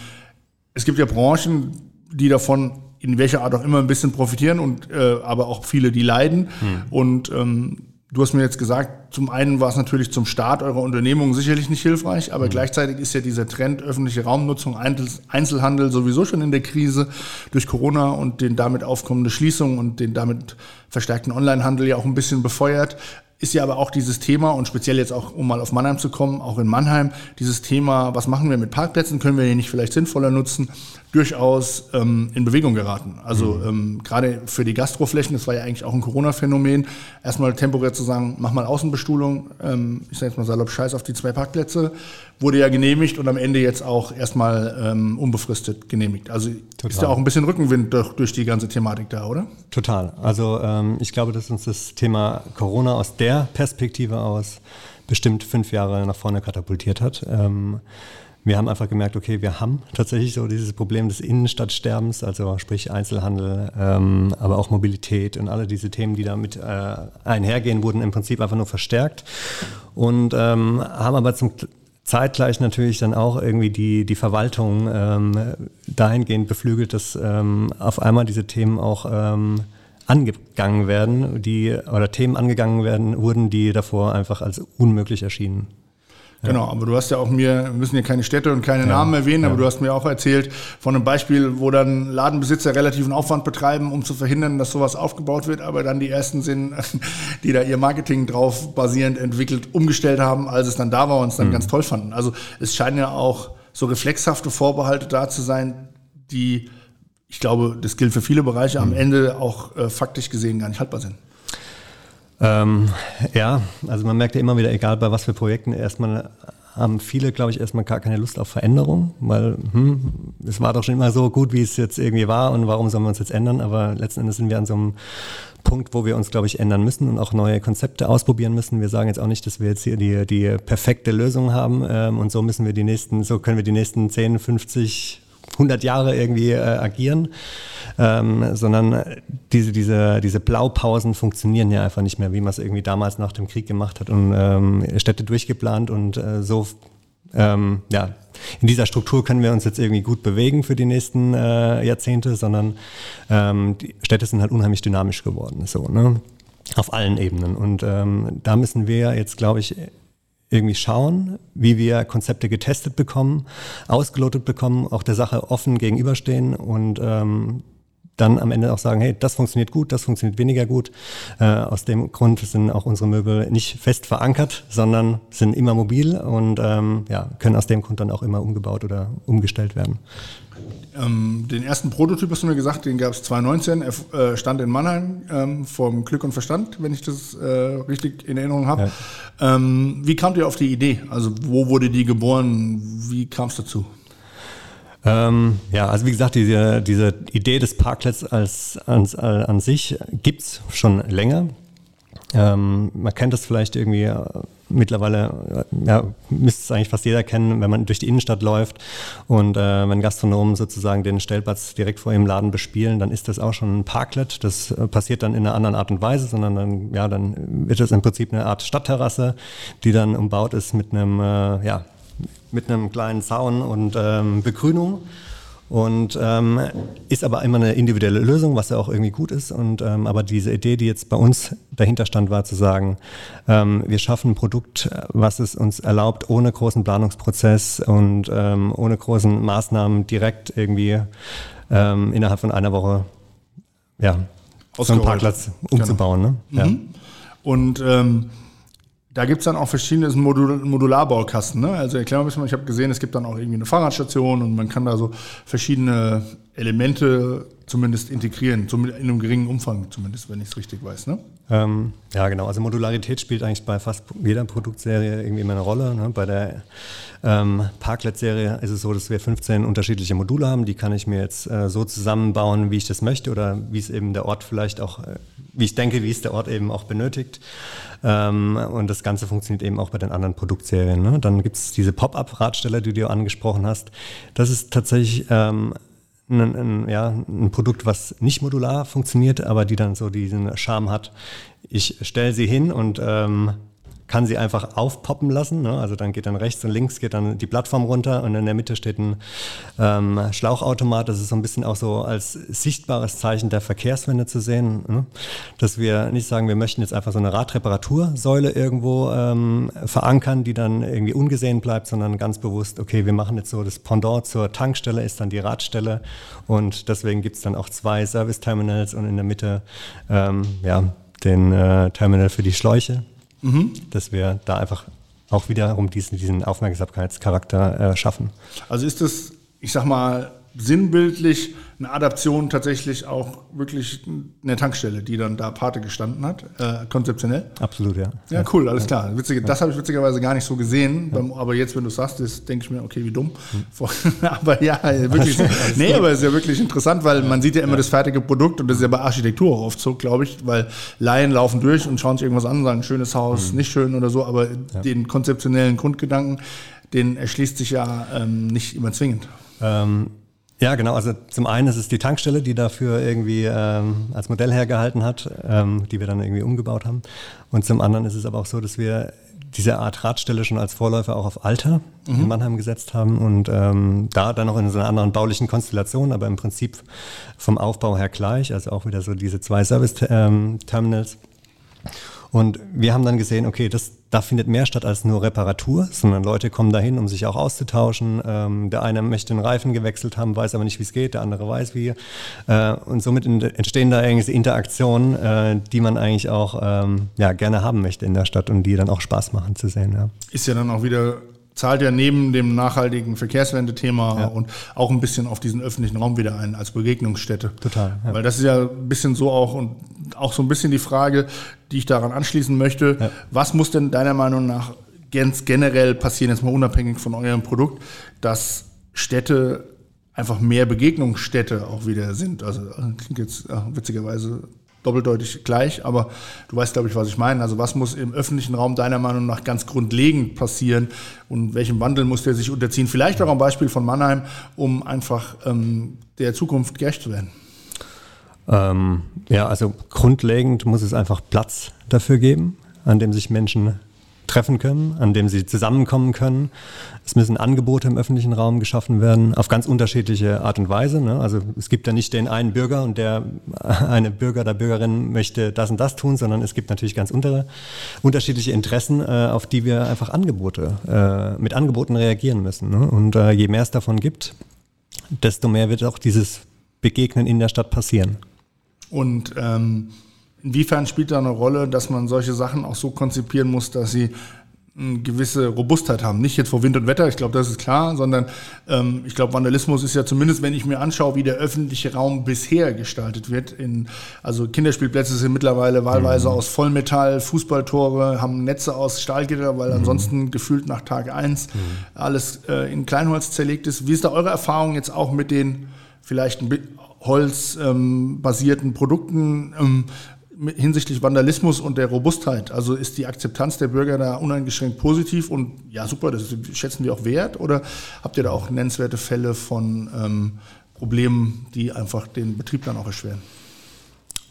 es gibt ja Branchen, die davon in welcher Art auch immer ein bisschen profitieren und äh, aber auch viele, die leiden. Mhm. Und ähm, Du hast mir jetzt gesagt, zum einen war es natürlich zum Start eurer Unternehmung sicherlich nicht hilfreich, aber mhm. gleichzeitig ist ja dieser Trend öffentliche Raumnutzung, Einzelhandel sowieso schon in der Krise durch Corona und den damit aufkommende Schließung und den damit verstärkten Onlinehandel ja auch ein bisschen befeuert ist ja aber auch dieses Thema und speziell jetzt auch, um mal auf Mannheim zu kommen, auch in Mannheim, dieses Thema, was machen wir mit Parkplätzen, können wir die nicht vielleicht sinnvoller nutzen, durchaus ähm, in Bewegung geraten. Also mhm. ähm, gerade für die Gastroflächen, das war ja eigentlich auch ein Corona-Phänomen, erstmal temporär zu sagen, mach mal Außenbestuhlung, ähm, ich sage jetzt mal salopp, scheiß auf die zwei Parkplätze, wurde ja genehmigt und am Ende jetzt auch erstmal ähm, unbefristet genehmigt. Also Total. ist ja auch ein bisschen Rückenwind durch, durch die ganze Thematik da, oder? Total. Also ähm, ich glaube, dass uns das Thema Corona aus der Perspektive aus bestimmt fünf Jahre nach vorne katapultiert hat. Ähm, wir haben einfach gemerkt, okay, wir haben tatsächlich so dieses Problem des Innenstadtsterbens, also sprich Einzelhandel, ähm, aber auch Mobilität und alle diese Themen, die damit äh, einhergehen, wurden im Prinzip einfach nur verstärkt und ähm, haben aber zum zeitgleich natürlich dann auch irgendwie die, die Verwaltung ähm, dahingehend beflügelt, dass ähm, auf einmal diese Themen auch ähm, angegangen werden, die oder Themen angegangen werden, wurden, die davor einfach als unmöglich erschienen. Genau, aber du hast ja auch mir, wir müssen hier keine Städte und keine ja, Namen erwähnen, aber ja. du hast mir auch erzählt von einem Beispiel, wo dann Ladenbesitzer relativen Aufwand betreiben, um zu verhindern, dass sowas aufgebaut wird, aber dann die ersten sind, die da ihr Marketing drauf basierend entwickelt, umgestellt haben, als es dann da war und es dann mhm. ganz toll fanden. Also es scheinen ja auch so reflexhafte Vorbehalte da zu sein, die, ich glaube, das gilt für viele Bereiche, mhm. am Ende auch äh, faktisch gesehen gar nicht haltbar sind. Ähm, ja, also man merkt ja immer wieder, egal bei was für Projekten, erstmal haben viele, glaube ich, erstmal gar keine Lust auf Veränderung, weil hm, es war doch schon immer so gut, wie es jetzt irgendwie war und warum sollen wir uns jetzt ändern? Aber letzten Endes sind wir an so einem Punkt, wo wir uns, glaube ich, ändern müssen und auch neue Konzepte ausprobieren müssen. Wir sagen jetzt auch nicht, dass wir jetzt hier die, die perfekte Lösung haben ähm, und so müssen wir die nächsten, so können wir die nächsten 10, 50, 100 Jahre irgendwie äh, agieren, ähm, sondern diese, diese, diese Blaupausen funktionieren ja einfach nicht mehr, wie man es irgendwie damals nach dem Krieg gemacht hat und ähm, Städte durchgeplant und äh, so, ähm, ja, in dieser Struktur können wir uns jetzt irgendwie gut bewegen für die nächsten äh, Jahrzehnte, sondern ähm, die Städte sind halt unheimlich dynamisch geworden, so, ne? Auf allen Ebenen. Und ähm, da müssen wir jetzt, glaube ich, irgendwie schauen, wie wir Konzepte getestet bekommen, ausgelotet bekommen, auch der Sache offen gegenüberstehen und ähm, dann am Ende auch sagen, hey, das funktioniert gut, das funktioniert weniger gut. Äh, aus dem Grund sind auch unsere Möbel nicht fest verankert, sondern sind immer mobil und ähm, ja, können aus dem Grund dann auch immer umgebaut oder umgestellt werden. Ähm, den ersten Prototyp hast du mir gesagt, den gab es 2019. Er äh, stand in Mannheim ähm, vom Glück und Verstand, wenn ich das äh, richtig in Erinnerung habe. Ja. Ähm, wie kamt ihr auf die Idee? Also wo wurde die geboren? Wie kam es dazu? Ähm, ja, also wie gesagt, diese, diese Idee des Parklets als, als, als an sich gibt's schon länger. Ähm, man kennt das vielleicht irgendwie äh, mittlerweile, äh, ja, müsste es eigentlich fast jeder kennen, wenn man durch die Innenstadt läuft und äh, wenn Gastronomen sozusagen den Stellplatz direkt vor ihrem Laden bespielen, dann ist das auch schon ein Parklet. Das äh, passiert dann in einer anderen Art und Weise, sondern dann, ja, dann wird es im Prinzip eine Art Stadtterrasse, die dann umbaut ist mit einem, äh, ja, mit einem kleinen Zaun und ähm, Begrünung. Und ähm, ist aber immer eine individuelle Lösung, was ja auch irgendwie gut ist. Und ähm, aber diese Idee, die jetzt bei uns dahinter stand, war zu sagen, ähm, wir schaffen ein Produkt, was es uns erlaubt, ohne großen Planungsprozess und ähm, ohne großen Maßnahmen direkt irgendwie ähm, innerhalb von einer Woche ja, so einen Parkplatz umzubauen. Genau. Ne? Ja. Mhm. Und ähm, da gibt es dann auch verschiedene Modul Modularbaukasten. Ne? Also erklär mal ein bisschen, ich habe gesehen, es gibt dann auch irgendwie eine Fahrradstation und man kann da so verschiedene Elemente zumindest integrieren, in einem geringen Umfang zumindest, wenn ich es richtig weiß. Ne? Ähm, ja, genau. Also Modularität spielt eigentlich bei fast jeder Produktserie irgendwie immer eine Rolle. Ne? Bei der ähm, Parklet-Serie ist es so, dass wir 15 unterschiedliche Module haben. Die kann ich mir jetzt äh, so zusammenbauen, wie ich das möchte oder wie es eben der Ort vielleicht auch, äh, wie ich denke, wie es der Ort eben auch benötigt. Ähm, und das Ganze funktioniert eben auch bei den anderen Produktserien. Ne? Dann gibt es diese Pop-up-Radsteller, die du angesprochen hast. Das ist tatsächlich ähm, ein, ein, ja, ein Produkt, was nicht modular funktioniert, aber die dann so diesen Charme hat. Ich stelle sie hin und ähm, kann sie einfach aufpoppen lassen. Ne? Also dann geht dann rechts und links geht dann die Plattform runter und in der Mitte steht ein ähm, Schlauchautomat. Das ist so ein bisschen auch so als sichtbares Zeichen der Verkehrswende zu sehen, ne? dass wir nicht sagen, wir möchten jetzt einfach so eine Radreparatursäule irgendwo ähm, verankern, die dann irgendwie ungesehen bleibt, sondern ganz bewusst, okay, wir machen jetzt so das Pendant zur Tankstelle ist dann die Radstelle und deswegen gibt es dann auch zwei Service-Terminals und in der Mitte ähm, ja, den äh, Terminal für die Schläuche mhm. dass wir da einfach auch wiederum diesen, diesen Aufmerksamkeitscharakter äh, schaffen. Also ist das, ich sag mal, sinnbildlich eine Adaption tatsächlich auch wirklich eine Tankstelle, die dann da Pate gestanden hat, äh, konzeptionell. Absolut, ja. Ja, cool, alles klar. Witzige, das habe ich witzigerweise gar nicht so gesehen, beim, aber jetzt, wenn du sagst, das denke ich mir, okay, wie dumm. Hm. aber ja, wirklich. nee, aber es ist ja wirklich interessant, weil man sieht ja immer das fertige Produkt und das ist ja bei Architektur auch oft so, glaube ich, weil Laien laufen durch und schauen sich irgendwas an, sagen, schönes Haus, mhm. nicht schön oder so, aber ja. den konzeptionellen Grundgedanken, den erschließt sich ja ähm, nicht immer zwingend. Ähm Ja, genau. Also zum einen ist es die Tankstelle, die dafür irgendwie ähm, als Modell hergehalten hat, ähm, die wir dann irgendwie umgebaut haben. Und zum anderen ist es aber auch so, dass wir diese Art Radstelle schon als Vorläufer auch auf Alter mhm. in Mannheim gesetzt haben und ähm, da dann noch in so einer anderen baulichen Konstellation, aber im Prinzip vom Aufbau her gleich, also auch wieder so diese zwei Service-Terminals. Ähm, und wir haben dann gesehen, okay, das, da findet mehr statt als nur Reparatur, sondern Leute kommen dahin, um sich auch auszutauschen. Ähm, der eine möchte den Reifen gewechselt haben, weiß aber nicht, wie es geht, der andere weiß wie. Äh, und somit entstehen da eigentlich Interaktionen, äh, die man eigentlich auch ähm, ja, gerne haben möchte in der Stadt und die dann auch Spaß machen zu sehen. Ja. Ist ja dann auch wieder zahlt ja neben dem nachhaltigen Verkehrswende-Thema ja. und auch ein bisschen auf diesen öffentlichen Raum wieder ein als Begegnungsstätte. Total. Ja. Weil das ist ja ein bisschen so auch und auch so ein bisschen die Frage, die ich daran anschließen möchte. Ja. Was muss denn deiner Meinung nach ganz generell passieren, jetzt mal unabhängig von eurem Produkt, dass Städte einfach mehr Begegnungsstätte auch wieder sind? Also klingt jetzt witzigerweise doppeldeutig gleich, aber du weißt, glaube ich, was ich meine. Also was muss im öffentlichen Raum deiner Meinung nach ganz grundlegend passieren und welchem Wandel muss der sich unterziehen? Vielleicht auch am Beispiel von Mannheim, um einfach ähm, der Zukunft gerecht zu werden. Ähm, ja, also grundlegend muss es einfach Platz dafür geben, an dem sich Menschen treffen können, an dem sie zusammenkommen können. Es müssen Angebote im öffentlichen Raum geschaffen werden, auf ganz unterschiedliche Art und Weise. Ne? Also es gibt ja nicht den einen Bürger und der eine Bürger oder Bürgerin möchte das und das tun, sondern es gibt natürlich ganz untere, unterschiedliche Interessen, äh, auf die wir einfach Angebote, äh, mit Angeboten reagieren müssen. Ne? Und äh, je mehr es davon gibt, desto mehr wird auch dieses Begegnen in der Stadt passieren. Und ähm Inwiefern spielt da eine Rolle, dass man solche Sachen auch so konzipieren muss, dass sie eine gewisse Robustheit haben. Nicht jetzt vor Wind und Wetter, ich glaube, das ist klar, sondern ähm, ich glaube, Vandalismus ist ja zumindest, wenn ich mir anschaue, wie der öffentliche Raum bisher gestaltet wird. In, also Kinderspielplätze sind mittlerweile wahlweise mhm. aus Vollmetall, Fußballtore haben Netze aus Stahlgitter, weil mhm. ansonsten gefühlt nach Tag eins mhm. alles äh, in Kleinholz zerlegt ist. Wie ist da eure Erfahrung jetzt auch mit den vielleicht holzbasierten ähm, Produkten? Ähm, hinsichtlich Vandalismus und der Robustheit? Also ist die Akzeptanz der Bürger da uneingeschränkt positiv und ja, super, das schätzen wir auch wert? Oder habt ihr da auch nennenswerte Fälle von ähm, Problemen, die einfach den Betrieb dann auch erschweren?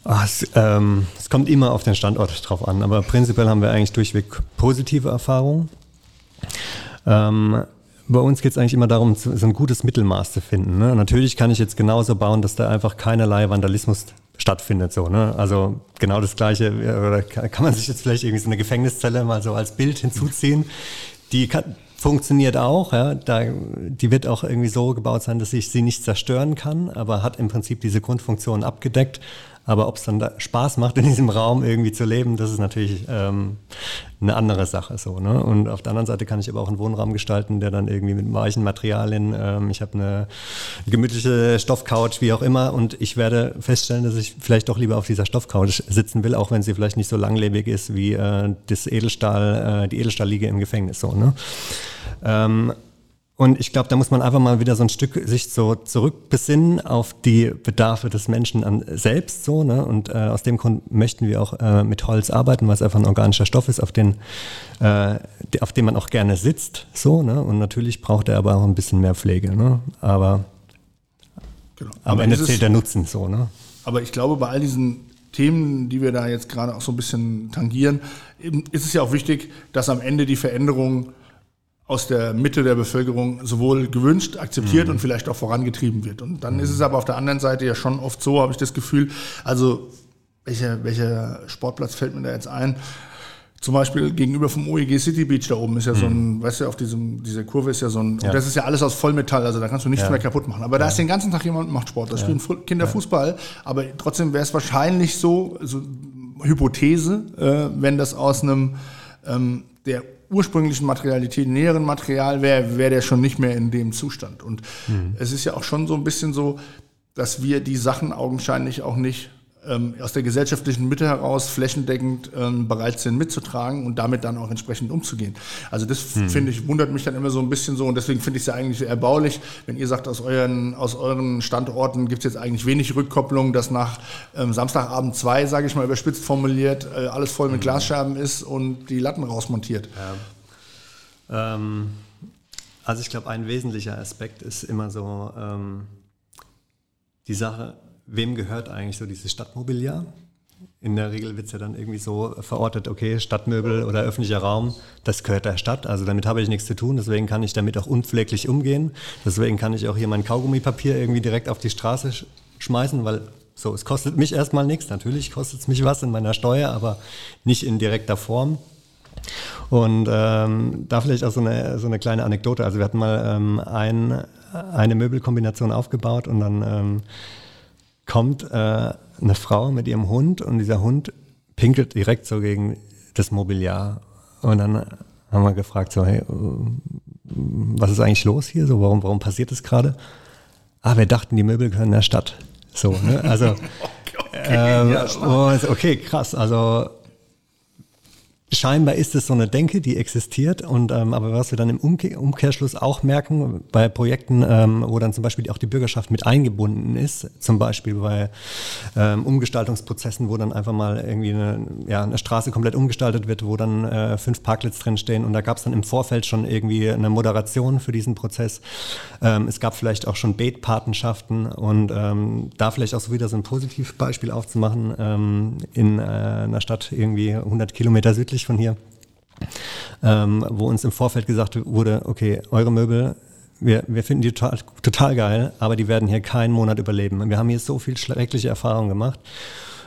Ach, es, ähm, es, kommt immer auf den Standort drauf an, aber prinzipiell haben wir eigentlich durchweg positive Erfahrungen. Ähm, bei uns geht es eigentlich immer darum, so ein gutes Mittelmaß zu finden. Ne? Natürlich kann ich jetzt genauso bauen, dass da einfach keinerlei Vandalismus stattfindet. So, ne? Also genau das Gleiche, oder kann man sich jetzt vielleicht irgendwie so eine Gefängniszelle mal so als Bild hinzuziehen. Die kann, funktioniert auch, ja. Da, die wird auch irgendwie so gebaut sein, dass ich sie nicht zerstören kann, aber hat im Prinzip diese Grundfunktion abgedeckt. Aber ob es dann da Spaß macht, in diesem Raum irgendwie zu leben, das ist natürlich ähm, eine andere Sache. So, ne? Und auf der anderen Seite kann ich aber auch einen Wohnraum gestalten, der dann irgendwie mit weichen Materialien, ähm, ich habe eine gemütliche Stoffcouch, wie auch immer, und ich werde feststellen, dass ich vielleicht doch lieber auf dieser Stoffcouch sitzen will, auch wenn sie vielleicht nicht so langlebig ist wie äh, das Edelstahl, äh, die Edelstahlliege im Gefängnis. So, ne? Ähm, und ich glaube, da muss man einfach mal wieder so ein Stück sich so zurückbesinnen auf die Bedarfe des Menschen an selbst so. Ne? Und äh, aus dem Grund möchten wir auch äh, mit Holz arbeiten, weil es einfach ein organischer Stoff ist, auf den, äh, auf dem man auch gerne sitzt. So, ne? Und natürlich braucht er aber auch ein bisschen mehr Pflege. Ne? Aber genau. am Ende zählt der Nutzen so. Ne? Aber ich glaube, bei all diesen Themen, die wir da jetzt gerade auch so ein bisschen tangieren, ist es ja auch wichtig, dass am Ende die Veränderung aus der Mitte der Bevölkerung sowohl gewünscht, akzeptiert mhm. und vielleicht auch vorangetrieben wird. Und dann mhm. ist es aber auf der anderen Seite ja schon oft so, habe ich das Gefühl, also welcher, welcher Sportplatz fällt mir da jetzt ein? Zum Beispiel gegenüber vom OEG City Beach da oben ist ja mhm. so ein, weißt du, auf diesem, dieser Kurve ist ja so ein, ja. und das ist ja alles aus Vollmetall, also da kannst du nichts ja. mehr kaputt machen. Aber ja. da ist den ganzen Tag jemand und macht Sport, da spielen Kinder Fußball, aber trotzdem wäre es wahrscheinlich so, so Hypothese, äh, wenn das aus einem ähm, der ursprünglichen Materialität, näheren Material wäre, wäre der schon nicht mehr in dem Zustand. Und mhm. es ist ja auch schon so ein bisschen so, dass wir die Sachen augenscheinlich auch nicht aus der gesellschaftlichen Mitte heraus flächendeckend ähm, bereit sind mitzutragen und damit dann auch entsprechend umzugehen. Also das hm. finde ich, wundert mich dann immer so ein bisschen so und deswegen finde ich es ja eigentlich erbaulich, wenn ihr sagt, aus euren, aus euren Standorten gibt es jetzt eigentlich wenig Rückkopplung, dass nach ähm, Samstagabend zwei, sage ich mal überspitzt formuliert, äh, alles voll mit hm. Glasscherben ist und die Latten rausmontiert. Ja. Ähm, also ich glaube, ein wesentlicher Aspekt ist immer so, ähm, die Sache, wem gehört eigentlich so dieses Stadtmobiliar? In der Regel wird es ja dann irgendwie so verortet, okay, Stadtmöbel oder öffentlicher Raum, das gehört der Stadt. Also damit habe ich nichts zu tun, deswegen kann ich damit auch unpfleglich umgehen. Deswegen kann ich auch hier mein Kaugummipapier irgendwie direkt auf die Straße sch schmeißen, weil so, es kostet mich erstmal nichts. Natürlich kostet es mich was in meiner Steuer, aber nicht in direkter Form. Und ähm, da vielleicht auch so eine, so eine kleine Anekdote. Also wir hatten mal ähm, ein, eine Möbelkombination aufgebaut und dann ähm, kommt äh, eine Frau mit ihrem Hund und dieser Hund pinkelt direkt so gegen das Mobiliar. Und dann haben wir gefragt, so, hey, was ist eigentlich los hier? So, warum, warum passiert das gerade? Ah, wir dachten, die Möbel gehören der Stadt. So, ne? Also, okay, okay, ähm, ja, okay, krass. Also scheinbar ist es so eine Denke, die existiert. Und ähm, aber was wir dann im Umkehr, Umkehrschluss auch merken, bei Projekten, ähm, wo dann zum Beispiel auch die Bürgerschaft mit eingebunden ist, zum Beispiel bei ähm, Umgestaltungsprozessen, wo dann einfach mal irgendwie eine, ja, eine Straße komplett umgestaltet wird, wo dann äh, fünf Parklets drinstehen. Und da gab es dann im Vorfeld schon irgendwie eine Moderation für diesen Prozess. Ähm, es gab vielleicht auch schon Betpatenschaften und ähm, da vielleicht auch so wieder so ein Positivbeispiel aufzumachen ähm, in äh, einer Stadt irgendwie 100 Kilometer südlich südlich von hier, ähm, wo uns im Vorfeld gesagt wurde, okay, eure Möbel, wir, wir finden die total, total geil, aber die werden hier keinen Monat überleben. Wir haben hier so viel schreckliche Erfahrungen gemacht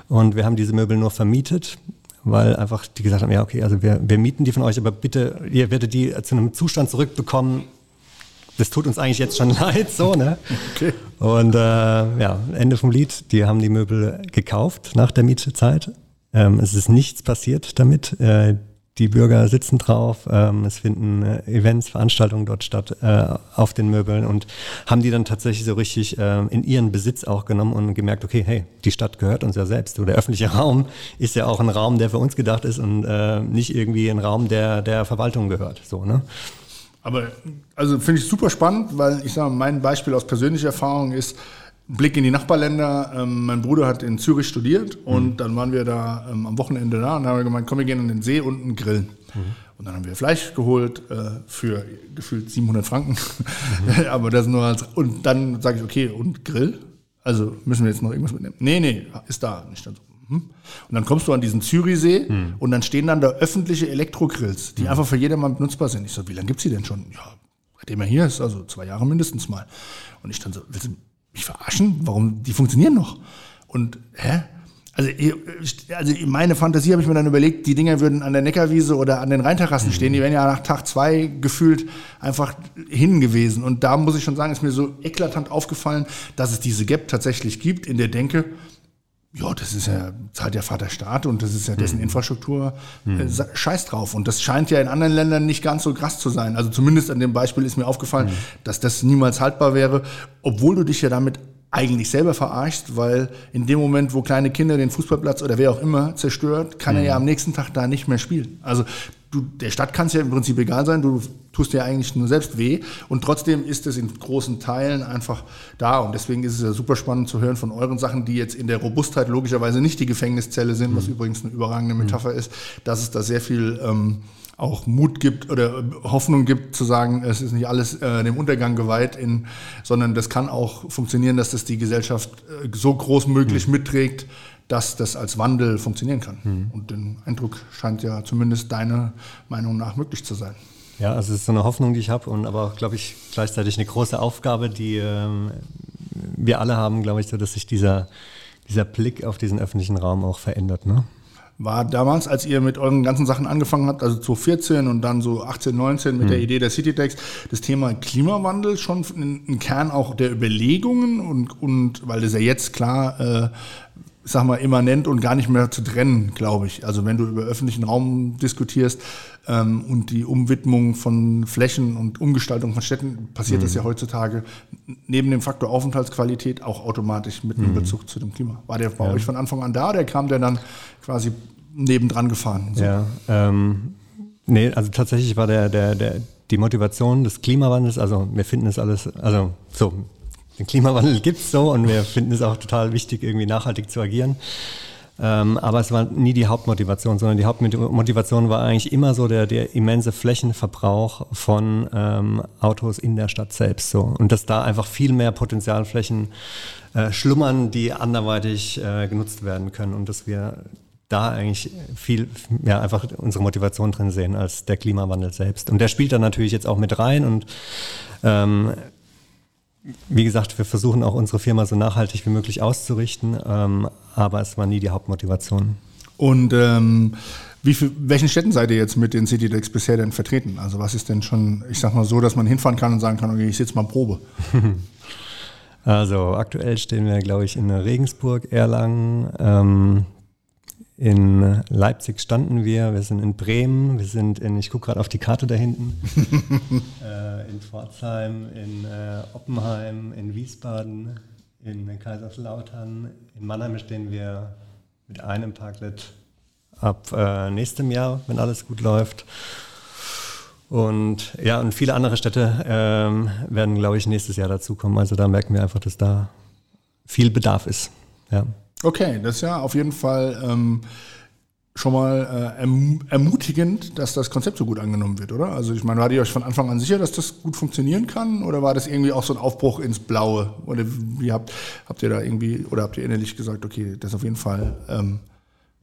und wir haben diese Möbel nur vermietet, weil einfach die gesagt haben, ja okay, also wir, wir mieten die von euch, aber bitte, ihr werdet die zu einem Zustand zurückbekommen, das tut uns eigentlich jetzt schon leid, so, ne? Okay. Und äh, ja, Ende vom Lied, die haben die Möbel gekauft nach der Mietzeit ähm, es ist nichts passiert damit. Äh, die Bürger sitzen drauf, ähm, es finden äh, Events, Veranstaltungen dort statt äh, auf den Möbeln und haben die dann tatsächlich so richtig äh, in ihren Besitz auch genommen und gemerkt, okay, hey, die Stadt gehört uns ja selbst. Der öffentliche Raum ist ja auch ein Raum, der für uns gedacht ist und äh, nicht irgendwie ein Raum, der der Verwaltung gehört. So, ne? Aber also finde ich super spannend, weil ich sage, mein Beispiel aus persönlicher Erfahrung ist, Blick in die Nachbarländer. Ähm, mein Bruder hat in Zürich studiert und mhm. dann waren wir da ähm, am Wochenende da und haben wir gemeint, komm, wir gehen an den See und grillen. Mhm. Und dann haben wir Fleisch geholt äh, für gefühlt 700 Franken. Mhm. Aber das nur als, und dann sage ich, okay, und Grill? Also müssen wir jetzt noch irgendwas mitnehmen? Nee, nee, ist da. Nicht dann so, hm. Und dann kommst du an diesen Zürichsee mhm. und dann stehen dann da öffentliche Elektrogrills, die mhm. einfach für jedermann benutzbar sind. Ich so, wie lange gibt es die denn schon? Ja, seitdem er hier ist, also zwei Jahre mindestens mal. Und ich dann so, willst du mich verarschen? Warum? Die funktionieren noch. Und, hä? Also, also meine Fantasie habe ich mir dann überlegt, die Dinger würden an der Neckarwiese oder an den Rheinterrassen mhm. stehen. Die wären ja nach Tag zwei gefühlt einfach hin gewesen. Und da muss ich schon sagen, ist mir so eklatant aufgefallen, dass es diese Gap tatsächlich gibt in der Denke, ja, das ist ja, zahlt der Vater Staat und das ist ja dessen mhm. Infrastruktur. Mhm. Äh, scheiß drauf. Und das scheint ja in anderen Ländern nicht ganz so krass zu sein. Also zumindest an dem Beispiel ist mir aufgefallen, mhm. dass das niemals haltbar wäre, obwohl du dich ja damit eigentlich selber verarscht, weil in dem Moment, wo kleine Kinder den Fußballplatz oder wer auch immer zerstört, kann er ja mhm. am nächsten Tag da nicht mehr spielen. Also du, der Stadt kann es ja im Prinzip egal sein, du tust dir eigentlich nur selbst weh und trotzdem ist es in großen Teilen einfach da und deswegen ist es ja super spannend zu hören von euren Sachen, die jetzt in der Robustheit logischerweise nicht die Gefängniszelle sind, mhm. was übrigens eine überragende mhm. Metapher mhm. ist, dass es da sehr viel ähm, auch Mut gibt oder Hoffnung gibt zu sagen, es ist nicht alles äh, dem Untergang geweiht, in, sondern das kann auch funktionieren, dass das die Gesellschaft äh, so groß möglich mhm. mitträgt, dass das als Wandel funktionieren kann. Mhm. Und den Eindruck scheint ja zumindest deiner Meinung nach möglich zu sein. Ja, also es ist so eine Hoffnung, die ich habe und aber auch, glaube ich, gleichzeitig eine große Aufgabe, die ähm, wir alle haben, glaube ich, so, dass sich dieser, dieser Blick auf diesen öffentlichen Raum auch verändert. Ne? War damals, als ihr mit euren ganzen Sachen angefangen habt, also 2014 und dann so 18, 19 mit mhm. der Idee der Citytex, das Thema Klimawandel schon ein Kern auch der Überlegungen und, und weil das ja jetzt klar äh, sag mal, immanent und gar nicht mehr zu trennen, glaube ich. Also wenn du über öffentlichen Raum diskutierst ähm, und die Umwidmung von Flächen und Umgestaltung von Städten, passiert mhm. das ja heutzutage neben dem Faktor Aufenthaltsqualität auch automatisch mit einem mhm. Bezug zu dem Klima. War der bei ja. euch von Anfang an da oder kam der dann quasi nebendran gefahren? So? Ja, ähm, nee, also tatsächlich war der, der, der, die Motivation des Klimawandels, also wir finden es alles, also so, den Klimawandel gibt es so und wir finden es auch total wichtig, irgendwie nachhaltig zu agieren. Ähm, aber es war nie die Hauptmotivation, sondern die Hauptmotivation war eigentlich immer so der, der immense Flächenverbrauch von ähm, Autos in der Stadt selbst. So. Und dass da einfach viel mehr Potenzialflächen äh, schlummern, die anderweitig äh, genutzt werden können und dass wir da eigentlich viel, ja, einfach unsere Motivation drin sehen als der Klimawandel selbst. Und der spielt dann natürlich jetzt auch mit rein und ähm, wie gesagt, wir versuchen auch unsere Firma so nachhaltig wie möglich auszurichten, ähm, aber es war nie die Hauptmotivation. Und ähm, wie viel, welchen Städten seid ihr jetzt mit den CityDecks bisher denn vertreten? Also was ist denn schon, ich sag mal so, dass man hinfahren kann und sagen kann, okay, ich sitze mal Probe? also aktuell stehen wir, glaube ich, in Regensburg, Erlangen, ähm, in Leipzig standen wir, wir sind in Bremen, wir sind in, ich gucke gerade auf die Karte da hinten, äh, in Pforzheim, in äh, Oppenheim, in Wiesbaden, in Kaiserslautern. In Mannheim stehen wir mit einem Parklet ab äh, nächstem Jahr, wenn alles gut läuft. Und ja, und viele andere Städte ähm, werden, glaube ich, nächstes Jahr dazukommen. Also da merken wir einfach, dass da viel Bedarf ist. Ja. Okay, das ist ja auf jeden Fall ähm, schon mal äh, erm ermutigend, dass das Konzept so gut angenommen wird, oder? Also ich meine, wart ihr euch von Anfang an sicher, dass das gut funktionieren kann? Oder war das irgendwie auch so ein Aufbruch ins Blaue? Oder wie habt, habt ihr da irgendwie, oder habt ihr innerlich gesagt, okay, das ist auf jeden Fall ähm,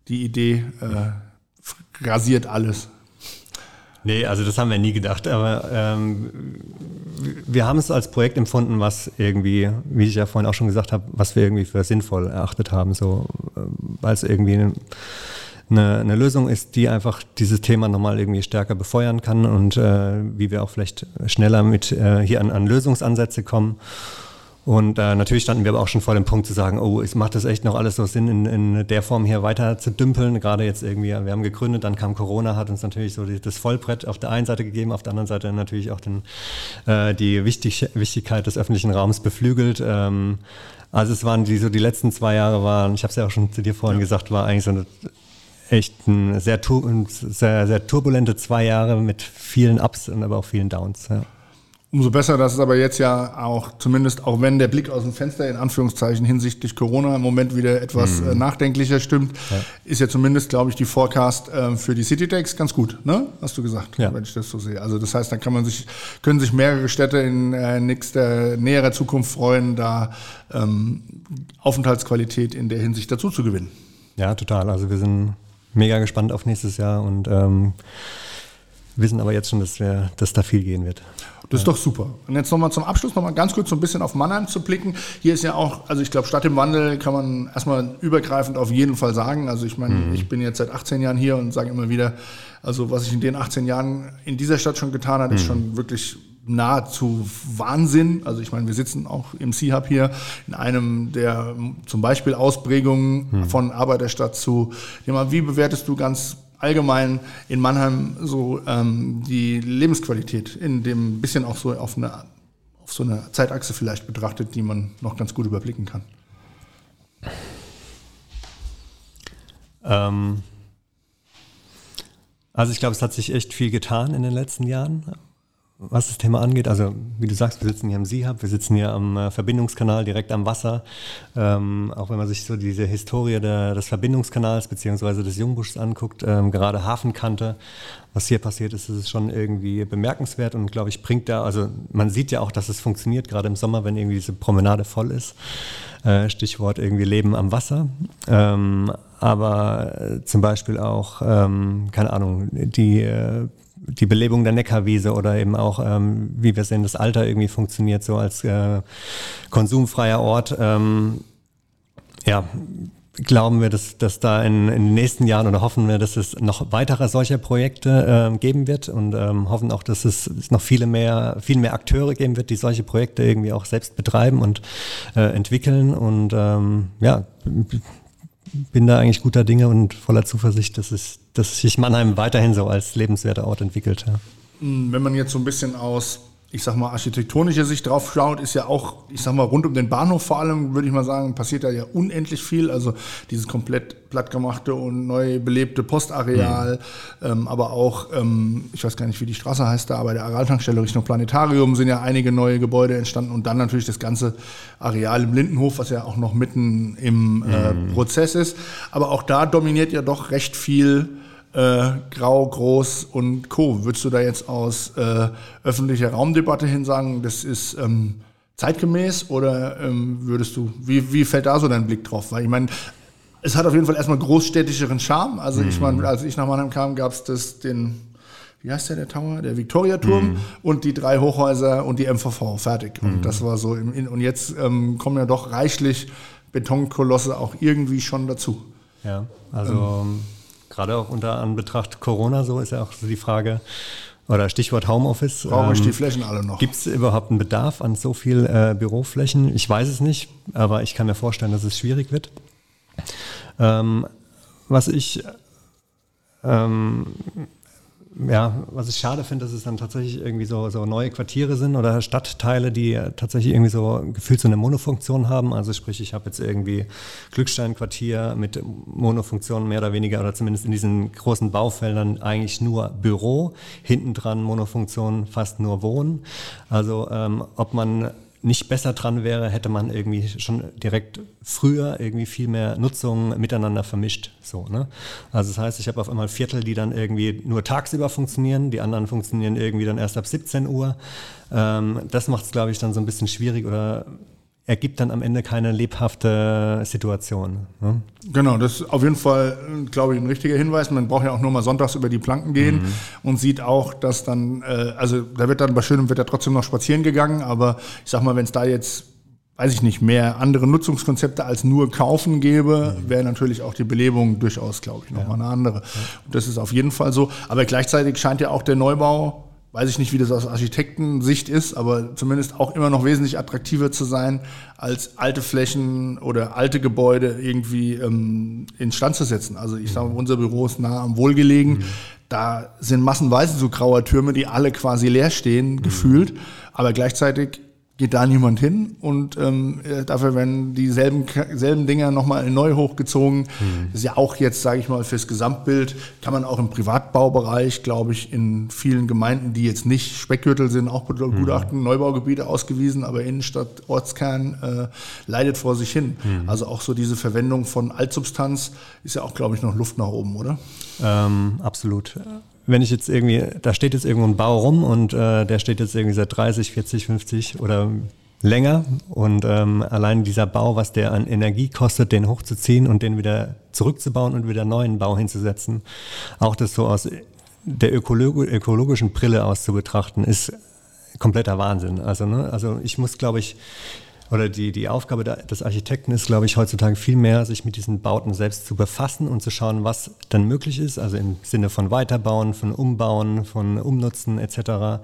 die Idee, äh, rasiert alles? Nee, also das haben wir nie gedacht, aber ähm, wir haben es als Projekt empfunden, was irgendwie, wie ich ja vorhin auch schon gesagt habe, was wir irgendwie für sinnvoll erachtet haben, so, äh, weil es irgendwie eine, eine, Lösung ist, die einfach dieses Thema nochmal irgendwie stärker befeuern kann und äh, wie wir auch vielleicht schneller mit äh, hier an, an Lösungsansätze kommen. Und äh, natürlich standen wir aber auch schon vor dem Punkt zu sagen, oh, es macht das echt noch alles so Sinn, in, in der Form hier weiter zu dümpeln. Gerade jetzt irgendwie, wir haben gegründet, dann kam Corona, hat uns natürlich so die, das Vollbrett auf der einen Seite gegeben, auf der anderen Seite natürlich auch den, äh, die Wichtig Wichtigkeit des öffentlichen Raums beflügelt. Ähm, also es waren die so die letzten zwei Jahre waren, ich habe es ja auch schon zu dir vorhin ja. gesagt, war eigentlich so eine echt ein sehr, sehr, sehr turbulente zwei Jahre mit vielen Ups und aber auch vielen Downs. Ja. Umso besser, dass es aber jetzt ja auch, zumindest auch wenn der Blick aus dem Fenster in Anführungszeichen hinsichtlich Corona im Moment wieder etwas mhm. äh, nachdenklicher stimmt, ja. ist ja zumindest, glaube ich, die Forecast äh, für die Citydex ganz gut, ne? Hast du gesagt, ja. wenn ich das so sehe. Also das heißt, dann kann man sich, können sich mehrere Städte in äh, nächster, näherer Zukunft freuen, da ähm, Aufenthaltsqualität in der Hinsicht dazu zu gewinnen. Ja, total. Also wir sind mega gespannt auf nächstes Jahr und ähm, wissen aber jetzt schon, dass, wir, dass da viel gehen wird. Das ist doch super. Und jetzt nochmal zum Abschluss nochmal ganz kurz so ein bisschen auf Mannheim zu blicken. Hier ist ja auch, also ich glaube, Stadt im Wandel kann man erstmal übergreifend auf jeden Fall sagen. Also ich meine, mhm. ich bin jetzt seit 18 Jahren hier und sage immer wieder, also was ich in den 18 Jahren in dieser Stadt schon getan habe, mhm. ist schon wirklich nahezu Wahnsinn. Also ich meine, wir sitzen auch im C-Hub hier in einem der zum Beispiel Ausprägungen mhm. von Arbeiterstadt zu. Wie bewertest du ganz allgemein in Mannheim so ähm, die Lebensqualität in dem bisschen auch so auf eine auf so eine Zeitachse vielleicht betrachtet, die man noch ganz gut überblicken kann? Ähm, also ich glaube, es hat sich echt viel getan in den letzten Jahren was das Thema angeht. Also wie du sagst, wir sitzen hier am Seahub, wir sitzen hier am äh, Verbindungskanal direkt am Wasser. Ähm, auch wenn man sich so diese Historie der, des Verbindungskanals beziehungsweise des Jungbuschs anguckt, ähm, gerade Hafenkante, was hier passiert ist, ist es schon irgendwie bemerkenswert und glaube ich bringt da, also man sieht ja auch, dass es funktioniert, gerade im Sommer, wenn irgendwie diese Promenade voll ist. Äh, Stichwort irgendwie Leben am Wasser. Ähm, aber äh, zum Beispiel auch, ähm, keine Ahnung, die äh, die Belebung der Neckarwiese oder eben auch, ähm, wie wir sehen, das Alter irgendwie funktioniert, so als äh, konsumfreier Ort. Ähm, ja, glauben wir, dass, dass da in, in den nächsten Jahren oder hoffen wir, dass es noch weitere solcher Projekte äh, geben wird und ähm, hoffen auch, dass es noch viele mehr, viel mehr Akteure geben wird, die solche Projekte irgendwie auch selbst betreiben und äh, entwickeln und ähm, ja, bin da eigentlich guter Dinge und voller Zuversicht, dass, es, dass sich Mannheim weiterhin so als lebenswerter Ort entwickelt. Ja. Wenn man jetzt so ein bisschen aus ich sag mal, architektonischer Sicht drauf schaut, ist ja auch, ich sag mal, rund um den Bahnhof vor allem, würde ich mal sagen, passiert da ja unendlich viel. Also dieses komplett plattgemachte und neu belebte Postareal, mhm. ähm, aber auch, ähm, ich weiß gar nicht, wie die Straße heißt da, aber der Araltankstelle Richtung Planetarium sind ja einige neue Gebäude entstanden und dann natürlich das ganze Areal im Lindenhof, was ja auch noch mitten im äh, mhm. Prozess ist. Aber auch da dominiert ja doch recht viel äh, Grau, Groß und Co. Würdest du da jetzt aus äh, öffentlicher Raumdebatte hin sagen, das ist ähm, zeitgemäß oder ähm, würdest du, wie, wie fällt da so dein Blick drauf? Weil ich meine, es hat auf jeden Fall erstmal großstädtischeren Charme. Also mhm. ich meine, als ich nach Mannheim kam, gab es das, den, wie heißt der, der Tower? Der Viktoriaturm mhm. und die drei Hochhäuser und die MVV, fertig. Mhm. Und das war so, im, und jetzt ähm, kommen ja doch reichlich Betonkolosse auch irgendwie schon dazu. Ja, also ähm, gerade auch unter Anbetracht Corona, so ist ja auch so die Frage, oder Stichwort Homeoffice. Brauche ich ähm, die Flächen alle noch? Gibt es überhaupt einen Bedarf an so viel äh, Büroflächen? Ich weiß es nicht, aber ich kann mir vorstellen, dass es schwierig wird. Ähm, was ich ähm, ja, was ich schade finde, dass es dann tatsächlich irgendwie so, so neue Quartiere sind oder Stadtteile, die tatsächlich irgendwie so gefühlt so eine Monofunktion haben. Also sprich, ich habe jetzt irgendwie Glückstein-Quartier mit Monofunktion mehr oder weniger oder zumindest in diesen großen Baufeldern eigentlich nur Büro, hinten dran Monofunktion fast nur Wohnen. Also ähm, ob man nicht besser dran wäre, hätte man irgendwie schon direkt früher irgendwie viel mehr Nutzung miteinander vermischt. So, ne? Also das heißt, ich habe auf einmal Viertel, die dann irgendwie nur tagsüber funktionieren, die anderen funktionieren irgendwie dann erst ab 17 Uhr. Ähm, das macht es, glaube ich, dann so ein bisschen schwierig oder ergibt dann am Ende keine lebhafte Situation. Ne? Genau, das ist auf jeden Fall, glaube ich, ein richtiger Hinweis. Man braucht ja auch nur mal sonntags über die Planken gehen mhm. und sieht auch, dass dann, äh, also da wird dann bei schönem Wetter trotzdem noch spazieren gegangen, aber ich sag mal, wenn es da jetzt weiß ich nicht, mehr andere Nutzungskonzepte als nur kaufen gäbe, mhm. wäre natürlich auch die Belebung durchaus, glaube ich, nochmal ja. eine andere. Und das ist auf jeden Fall so. Aber gleichzeitig scheint ja auch der Neubau weiß ich nicht, wie das aus Architektensicht ist, aber zumindest auch immer noch wesentlich attraktiver zu sein, als alte Flächen oder alte Gebäude irgendwie ähm, instand zu setzen. Also ich sage, unser Büro ist nah am Wohlgelegen. Mhm. Da sind massenweise so grauer Türme, die alle quasi leer stehen, mhm. gefühlt. Aber gleichzeitig geht da niemand hin und ähm, äh, dafür werden dieselben selben Dinger nochmal neu hochgezogen. Mhm. Das ist ja auch jetzt, sage ich mal, fürs Gesamtbild kann man auch im Privatbaubereich, glaube ich, in vielen Gemeinden, die jetzt nicht Speckgürtel sind, auch Gutachten, mhm. Neubaugebiete ausgewiesen, aber Innenstadt, Ortskern äh, leidet vor sich hin. Mhm. Also auch so diese Verwendung von Altsubstanz ist ja auch, glaube ich, noch Luft nach oben, oder? Ähm, absolut wenn ich jetzt irgendwie, da steht jetzt irgendwo ein Bau rum und äh, der steht jetzt irgendwie seit 30, 40, 50 oder länger und ähm, allein dieser Bau, was der an Energie kostet, den hochzuziehen und den wieder zurückzubauen und wieder neuen Bau hinzusetzen, auch das so aus der ökolog ökologischen Brille aus zu betrachten, ist kompletter Wahnsinn. Also, ne, also ich muss, glaube ich, oder die, die Aufgabe des Architekten ist, glaube ich, heutzutage viel mehr, sich mit diesen Bauten selbst zu befassen und zu schauen, was dann möglich ist, also im Sinne von Weiterbauen, von Umbauen, von Umnutzen etc.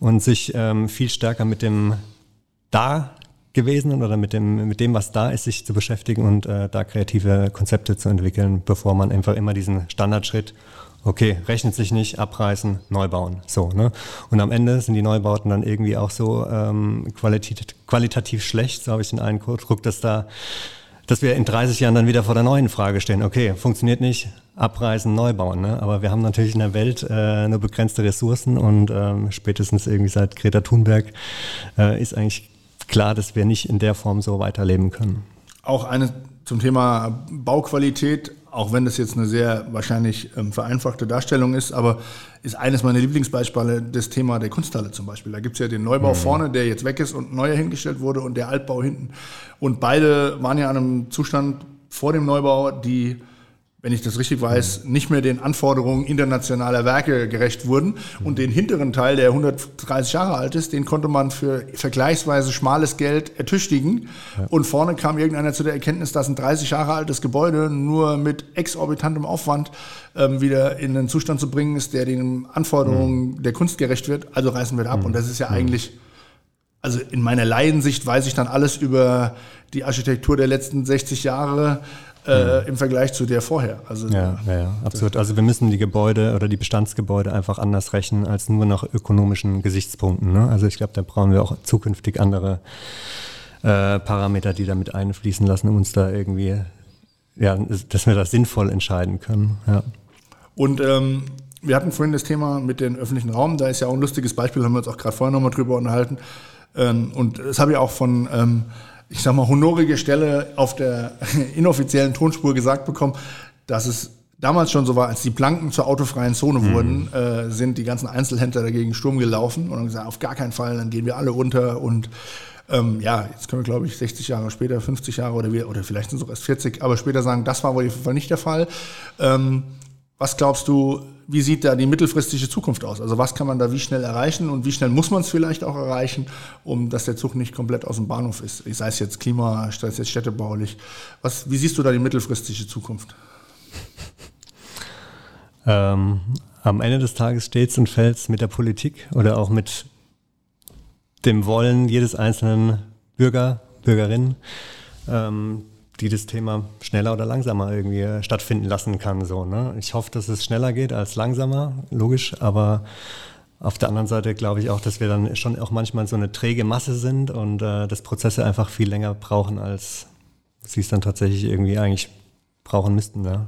Und sich ähm, viel stärker mit dem da gewesen oder mit dem, mit dem, was da ist, sich zu beschäftigen und äh, da kreative Konzepte zu entwickeln, bevor man einfach immer diesen Standardschritt okay, rechnet sich nicht, abreißen, neu bauen. So, ne? Und am Ende sind die Neubauten dann irgendwie auch so ähm, qualitativ, qualitativ schlecht, so habe ich den Eindruck, dass da dass wir in 30 Jahren dann wieder vor der neuen Frage stehen. Okay, funktioniert nicht, abreißen, neu bauen. Ne? Aber wir haben natürlich in der Welt äh, nur begrenzte Ressourcen und ähm, spätestens irgendwie seit Greta Thunberg äh, ist eigentlich klar, dass wir nicht in der Form so weiterleben können. Auch eine zum Thema Bauqualität auch wenn das jetzt eine sehr wahrscheinlich ähm, vereinfachte Darstellung ist, aber ist eines meiner Lieblingsbeispiele das Thema der Kunsthalle zum Beispiel. Da gibt's ja den Neubau mhm. vorne, der jetzt weg ist und neuer hingestellt wurde und der Altbau hinten. Und beide waren ja an einem Zustand vor dem Neubau, die wenn ich das richtig weiß, nicht mehr den Anforderungen internationaler Werke gerecht wurden. Und den hinteren Teil, der 130 Jahre alt ist, den konnte man für vergleichsweise schmales Geld ertüchtigen. Ja. Und vorne kam irgendeiner zu der Erkenntnis, dass ein 30 Jahre altes Gebäude nur mit exorbitantem Aufwand ähm, wieder in einen Zustand zu bringen ist, der den Anforderungen mhm. der Kunst gerecht wird. Also reißen wir da ab. Mhm. Und das ist ja mhm. eigentlich also in meiner Laiensicht weiß ich dann alles über die Architektur der letzten 60 Jahre äh, im Vergleich zu der vorher. Also, ja, ja, ja, absolut. Also wir müssen die Gebäude oder die Bestandsgebäude einfach anders rechnen als nur nach ökonomischen Gesichtspunkten. Ne? Also ich glaube, da brauchen wir auch zukünftig andere äh, Parameter, die damit einfließen lassen, um uns da irgendwie, ja, dass wir das sinnvoll entscheiden können. Ja. Und ähm, wir hatten vorhin das Thema mit dem öffentlichen Raum, da ist ja auch ein lustiges Beispiel, haben wir uns auch gerade vorher nochmal drüber unterhalten. Ähm, und das habe ich auch von ähm, ich sag mal, honorige Stelle auf der inoffiziellen Tonspur gesagt bekommen, dass es damals schon so war, als die Planken zur autofreien Zone mhm. wurden, äh, sind die ganzen Einzelhändler dagegen Sturm gelaufen und haben gesagt, auf gar keinen Fall, dann gehen wir alle unter und ähm, ja, jetzt können wir, glaube ich, 60 Jahre später, 50 Jahre oder, wir, oder vielleicht sind es auch erst 40, aber später sagen, das war wohl auf jeden Fall nicht der Fall. Ähm, was glaubst du, wie sieht da die mittelfristige Zukunft aus? Also was kann man da wie schnell erreichen und wie schnell muss man es vielleicht auch erreichen, um dass der Zug nicht komplett aus dem Bahnhof ist? Sei es jetzt Klima, sei es jetzt städtebaulich. Was, wie siehst du da die mittelfristige Zukunft? Ähm, am Ende des Tages steht es und fällt es mit der Politik oder auch mit dem Wollen jedes einzelnen Bürger, Bürgerin, ähm, die das Thema schneller oder langsamer irgendwie stattfinden lassen kann. So, ne? Ich hoffe, dass es schneller geht als langsamer, logisch, aber auf der anderen Seite glaube ich auch, dass wir dann schon auch manchmal so eine träge Masse sind und äh, dass Prozesse einfach viel länger brauchen, als sie es dann tatsächlich irgendwie eigentlich brauchen müssten. Ja.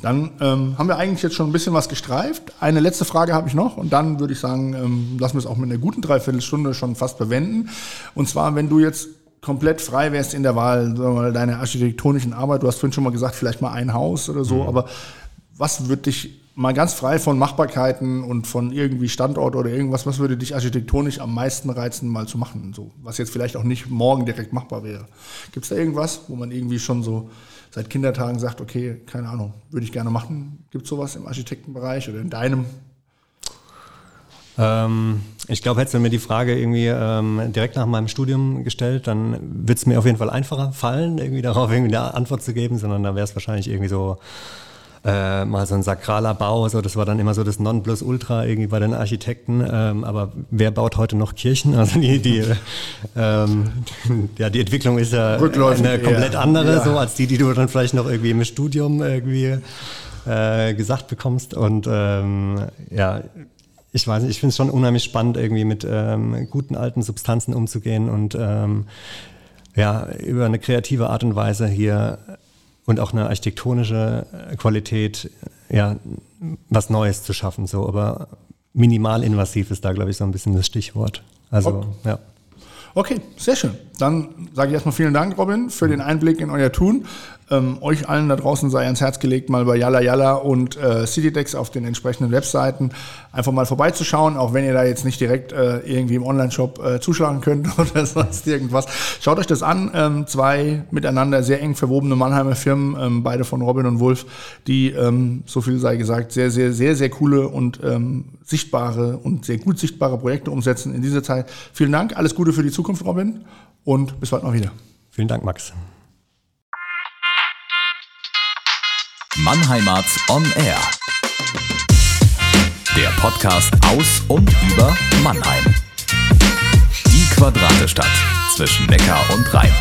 Dann ähm, haben wir eigentlich jetzt schon ein bisschen was gestreift. Eine letzte Frage habe ich noch und dann würde ich sagen, ähm, lassen wir es auch mit einer guten Dreiviertelstunde schon fast bewenden. Und zwar, wenn du jetzt komplett frei wärst in der Wahl, mal, deiner architektonischen Arbeit, du hast vorhin schon mal gesagt, vielleicht mal ein Haus oder so, mhm. aber was würde dich mal ganz frei von Machbarkeiten und von irgendwie Standort oder irgendwas, was würde dich architektonisch am meisten reizen, mal zu machen? So, was jetzt vielleicht auch nicht morgen direkt machbar wäre. Gibt es da irgendwas, wo man irgendwie schon so seit Kindertagen sagt, okay, keine Ahnung, würde ich gerne machen? Gibt es sowas im Architektenbereich oder in deinem ähm, ich glaube, hättest du mir die Frage irgendwie ähm, direkt nach meinem Studium gestellt, dann würde es mir auf jeden Fall einfacher fallen, irgendwie darauf irgendwie eine Antwort zu geben, sondern da wäre es wahrscheinlich irgendwie so äh, mal so ein sakraler Bau, so das war dann immer so das Nonplusultra irgendwie bei den Architekten. Ähm, aber wer baut heute noch Kirchen? Also die, die, ähm, ja, die Entwicklung ist ja Rückläufig eine komplett eher. andere, ja. so als die, die du dann vielleicht noch irgendwie im Studium irgendwie äh, gesagt bekommst. Und ähm, ja, ich weiß nicht, ich finde es schon unheimlich spannend, irgendwie mit ähm, guten alten Substanzen umzugehen und ähm, ja, über eine kreative Art und Weise hier und auch eine architektonische Qualität, ja, was Neues zu schaffen, so, aber minimal invasiv ist da, glaube ich, so ein bisschen das Stichwort. Also, okay. ja. Okay, sehr schön. Dann sage ich erstmal vielen Dank, Robin, für den Einblick in euer Tun. Ähm, euch allen da draußen sei ans Herz gelegt, mal bei Yalla Yalla und äh, Citydex auf den entsprechenden Webseiten einfach mal vorbeizuschauen, auch wenn ihr da jetzt nicht direkt äh, irgendwie im Online-Shop äh, zuschlagen könnt oder sonst irgendwas. Schaut euch das an. Ähm, zwei miteinander sehr eng verwobene Mannheimer Firmen, ähm, beide von Robin und Wolf, die, ähm, so viel sei gesagt, sehr, sehr, sehr, sehr coole und ähm, sichtbare und sehr gut sichtbare Projekte umsetzen in dieser Zeit. Vielen Dank, alles Gute für die Zukunft, Robin, und bis bald mal wieder. Vielen Dank, Max. Mannheimart on Air. Der Podcast aus und über Mannheim. Die Quadratestadt zwischen Neckar und Rhein.